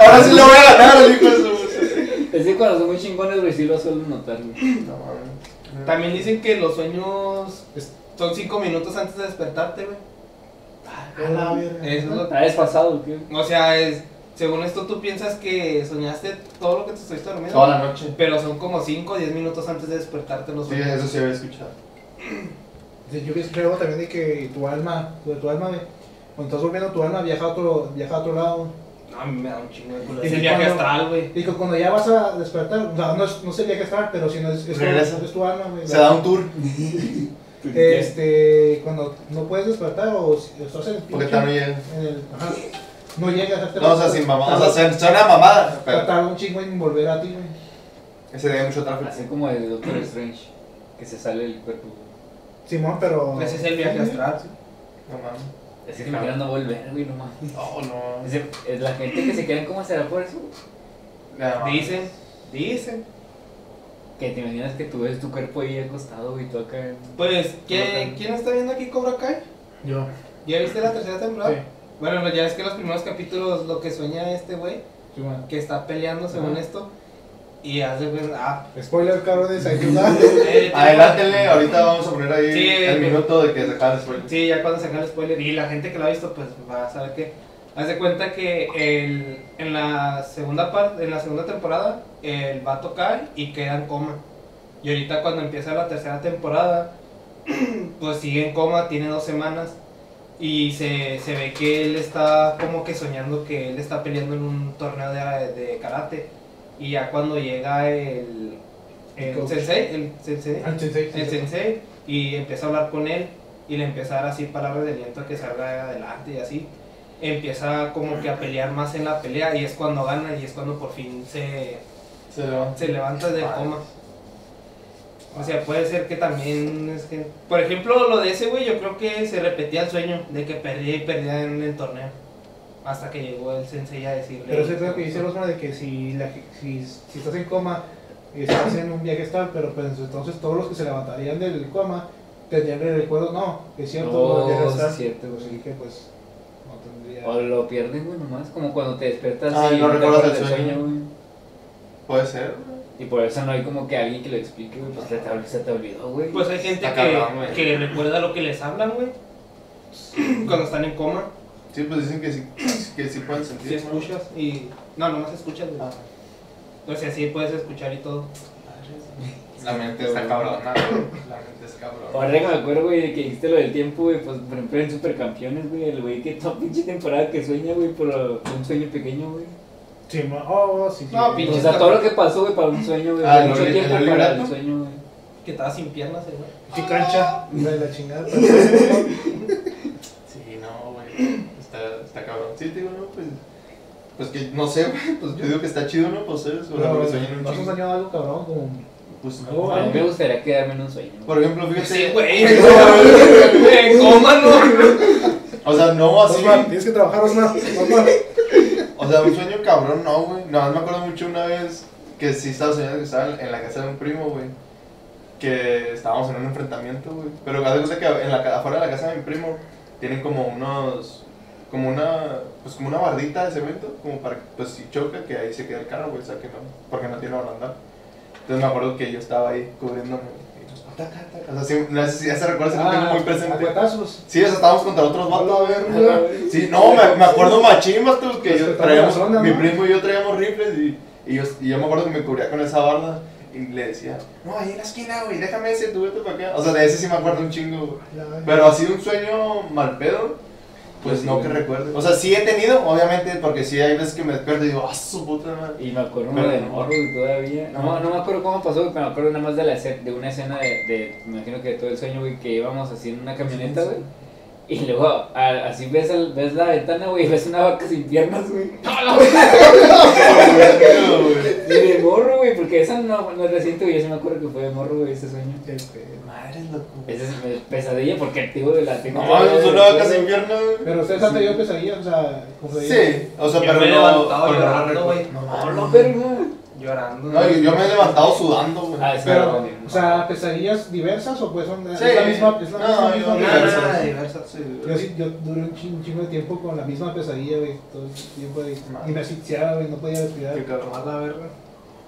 Ahora sí lo voy a ganar, hijo de su. Es que cuando son muy chingones, güey, sí lo suelo notar, güey. No mames. También dicen que los sueños son 5 minutos antes de despertarte, güey. A la verga. Eso es lo ¿Está desfasado, güey? O sea, es, según esto tú piensas que soñaste todo lo que te estuviste durmiendo. Toda la noche. Pero son como 5 o 10 minutos antes de despertarte los Sí, eso sí había escuchado. Yo vi algo también de que tu alma, de tu alma, cuando estás durmiendo, tu alma viaja a otro, viaja a otro lado. No, a mí me da un chingo de culo. Y Es el viaje cuando- astral, güey. Y que cuando ya vas a despertar, o sea, no es, no es el viaje astral, pero si no es, es, tu, Regresa. es tu alma, güey. Se da un tour. Este, cuando no puedes despertar o si estás en el Porque también en el, ajá, no llegas a No, o sea, sin mamá. O sea, suena- suena mamada. Pero Tarda un chingo en volver a ti, güey. ese día hay mucho tráfico. Así como de Doctor Strange, que se sale el cuerpo. Simón, pero. Ese es el viaje astral. sí. No mames. Es que me quieran no volver, güey, no mames. No, no. Es la gente que se queda en cómo será por eso. Nada más. Dicen, dicen. Que te imaginas que tú ves tu cuerpo ahí acostado, güey, tú acá. en- Pues, ¿quién, ¿quién está viendo aquí Cobra Kai? Yo. ¿Ya viste la tercera temporada? Sí. Bueno, ya es que los primeros capítulos lo que sueña este güey, que está peleando según esto, y hace pues, ah, Spoiler, cabrones, ayuda. eh, Adelántenle, ahorita vamos a poner ahí Sí, el güey. minuto de que se acabe el spoiler. Sí, ya cuando sacan el spoiler y la gente que lo ha visto pues va a saber que haz de cuenta que el, en la segunda parte en la segunda temporada el vato cae y queda en coma. Y ahorita cuando empieza la tercera temporada pues sigue en coma, tiene dos semanas Y se, se ve que él está como que soñando que él está peleando en un torneo de, de karate. Y ya cuando llega el, el sensei, el sensei, Ah, el sensei, sí, el sensei, y empieza a hablar con él y le empieza a dar así palabras de aliento a que salga adelante y así. Empieza como que a pelear más en la pelea y es cuando gana y es cuando por fin se, Se levanta. se levanta del Vale. coma. O sea, puede ser que también es que... Por ejemplo, lo de ese güey, yo creo que se repetía el sueño de que perdía y perdía en el torneo. Hasta que llegó el sensei a decirle... Pero eso es lo que dice Rosman de que si, la, si, si estás en coma, estás en un viaje astral, pero pues entonces todos los que se levantarían del coma tendrían el recuerdo, no, es cierto, No, cierto. Así que pues no tendría... O lo pierden, güey, nomás. Como cuando te despiertas Ah, y no recuerdas el sueño. güey. Puede ser, güey. Y por eso no hay como que alguien que lo explique, güey. Pues se te, se te olvidó, güey. Pues hay gente que, cabrón, que recuerda lo que les hablan, güey. Cuando están en coma, Sí, pues dicen que sí, que sí pueden sentir. si ¿no? escuchas y... No, nomás escuchas, güey. Ah. O sea, sí puedes escuchar y todo. La mente está cabrona, güey. La mente es cabrona. Ahora que me acuerdo, güey, de que dijiste lo del tiempo, güey, pues por ejemplo en Supercampeones, güey, el güey que toda pinche temporada que sueña, güey, por un sueño pequeño, güey. Sí, ma- oh, sí, sí. No, pinche O sea, todo lo que pasó, güey, para un sueño, güey, Ah, sueño, güey. Que estaba sin piernas, ¿eh, güey. Pinche cancha, de la chingada. Sí, no, güey. Está, está cabrón. Sí, te digo, no, pues. Pues que no sé, güey. Pues yo digo que está chido, ¿no? Pues es, o sea, porque sueñan un ¿No has chingo. soñado algo cabrón? Como... Pues no. A mí güey. me gustaría quedarme en un sueño. güey. Por ejemplo, fíjate. Sí, güey. En coma, no. O sea, no así. Osmar, tienes que trabajar, Osmar. Osmar. O sea, un sueño cabrón, no, güey. Nada más me acuerdo mucho una vez que sí estaba soñando que estaba en la casa de un primo, güey. Que estábamos en un enfrentamiento, güey. Pero de cuenta que en la, afuera de la casa de mi primo tienen como unos. Como una. Pues como una bardita de cemento. Como para que, pues si choca, que ahí se quede el carro, güey. O sea que no. Porque no tiene barandal. Entonces me acuerdo que yo estaba ahí cubriéndome. Taca, taca. O sea, sí, no sé si ya se recuerda, sí lo tengo muy presente. Ah. Sí, o sea, estábamos contra otros A vatos. verga. Sí, no, me, me acuerdo machín, vato, que yo traíamos, zona, mi primo y yo traíamos rifles y, y, yo, y yo me acuerdo que me cubría con esa barda y le decía, no, ahí en la esquina, güey, déjame ese, tú vete para acá. O sea, de ese sí me acuerdo un chingo, güey. Pero así un sueño mal pedo, pues no que recuerde. O sea, sí he tenido, obviamente, porque sí hay veces que me despierto y digo, ah, su puta madre. Y me acuerdo Pero de morro, todavía. No, no me acuerdo cómo pasó, pero me acuerdo nada más de, la escena- de una escena de, de, me imagino que de todo el sueño, güey, que íbamos así en una camioneta, güey. Y luego, a- así ves, el- ves la ventana, güey, y ves una vaca sin piernas, güey. Y de morro, güey, porque esa no, no es reciente, güey, yo sí me acuerdo que fue de morro, güey, ese sueño. Qué pedo. Madre, loco. Esa es mi pesadilla porque activo de la tengo. No, eso es una vaca sin piernas, güey. Pero ustedes han tenido pesadillas, o sea, como Sí, o sea, pero me he no. levantado pero no llorando, güey. No, No, verga. Llorando. No, yo, me he levantado sudando, güey. Ah, Pero, Pero- o sea, pesadillas diversas o pues son Sí. es la misma, es la No, misma, Nada, nada, diversas. Sí, Yo sí, yo duré un chingo, un chingo de tiempo con la misma pesadilla, güey, todo el tiempo de, y me asfixiaba, güey, no podía respirar. Qué cabrón. La verga.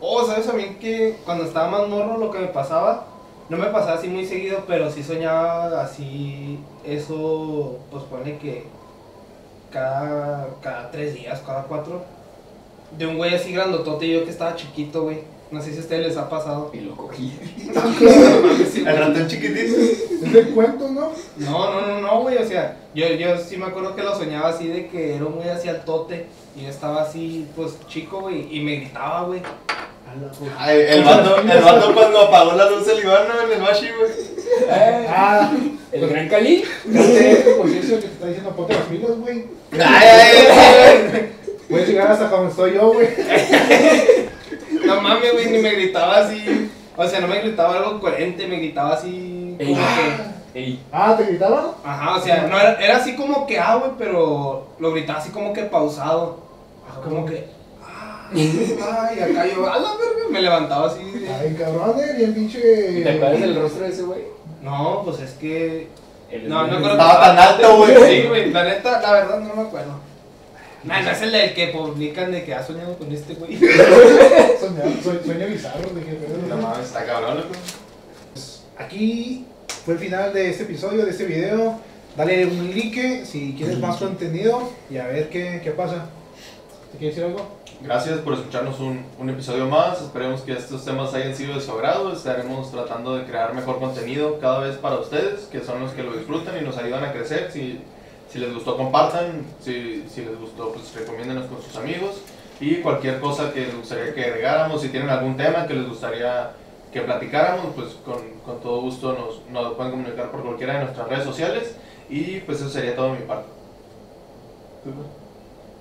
Oh, ¿sabes también que cuando estaba más morro lo que me pasaba? No me pasaba así muy seguido, pero sí soñaba así. Eso, pues pone que cada, cada tres días, cada cuatro. De un güey así grandotote, yo que estaba chiquito, güey. No sé si a ustedes les ha pasado. Y lo cogí. El ratón chiquitito. Es de cuento, ¿no? No, no, no, no, güey. O sea, yo, yo sí me acuerdo que lo soñaba así de que era un güey así al tote. Y yo estaba así, pues chico, güey. Y me gritaba, güey. Ay, el vato, el vato cuando apagó la luz del Iván, ¿no? En el Bashi, güey. Ah, El gran Cali. fíjate este conciencia que te está diciendo, ponte las pilas, güey. Ay, ay, ay. Puedes llegar hasta donde estoy yo, güey. No mames, güey, ni me gritaba así. O sea, no me gritaba algo coherente, me gritaba así. Ey. Como que. Ey. Ah, ¿te gritaban? Ajá, o sea, no era, era así como que ah, güey, pero lo gritaba así como que pausado. Como que. Ah, ay, acá yo, a la verga, me levantaba así. de- Ay, cabrón, eh, ¿Y pinche. ¿Te acuerdas del rostro de ese güey? No, pues es que. El- No, no creo que. Estaba tan alto, güey. Sí, güey, la neta, la verdad no me acuerdo. Nah, no es el del que publican de que has soñado con este güey. Sueño bizarro, dije, pero No mames, está cabrón, loco. Aquí fue el final de este episodio, de este video. Dale un like si quieres más contenido y a ver qué, qué pasa. ¿Te quieres decir algo? Gracias por escucharnos un, un episodio más. Esperemos que estos temas hayan sido de su agrado. Estaremos tratando de crear mejor contenido cada vez para ustedes, que son los que lo disfrutan y nos ayudan a crecer. Si Si les gustó, compartan. Si, si les gustó, pues recomiéndenos con sus amigos. Y cualquier cosa que les gustaría que agregáramos, si tienen algún tema que les gustaría que platicáramos, pues con, con todo gusto nos, nos pueden comunicar por cualquiera de nuestras redes sociales. Y pues eso sería todo de mi parte.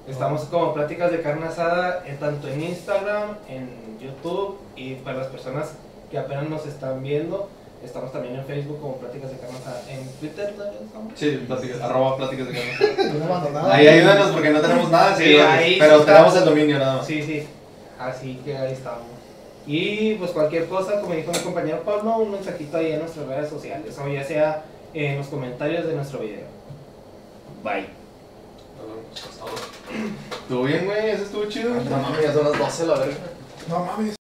Estamos como Pláticas de Carne Asada, eh, tanto en Instagram, en YouTube y para las personas que apenas nos están viendo, estamos también en Facebook como Pláticas de Carne Asada. En Twitter también estamos. Sí, pláticas, arroba pláticas de carne. No abandonado. Ahí ayúdanos porque no tenemos nada, Sí, sí, ahí pero está. tenemos el dominio nada más. Sí, sí. Así que ahí estamos. Y pues cualquier cosa, como dijo mi compañero Pablo, un mensajito ahí en nuestras redes sociales o ya sea en los comentarios de nuestro video. Bye. ¿Estuvo bien, güey? ¿Eso estuvo chido? No mames, ya son las 12 la verga. No mames.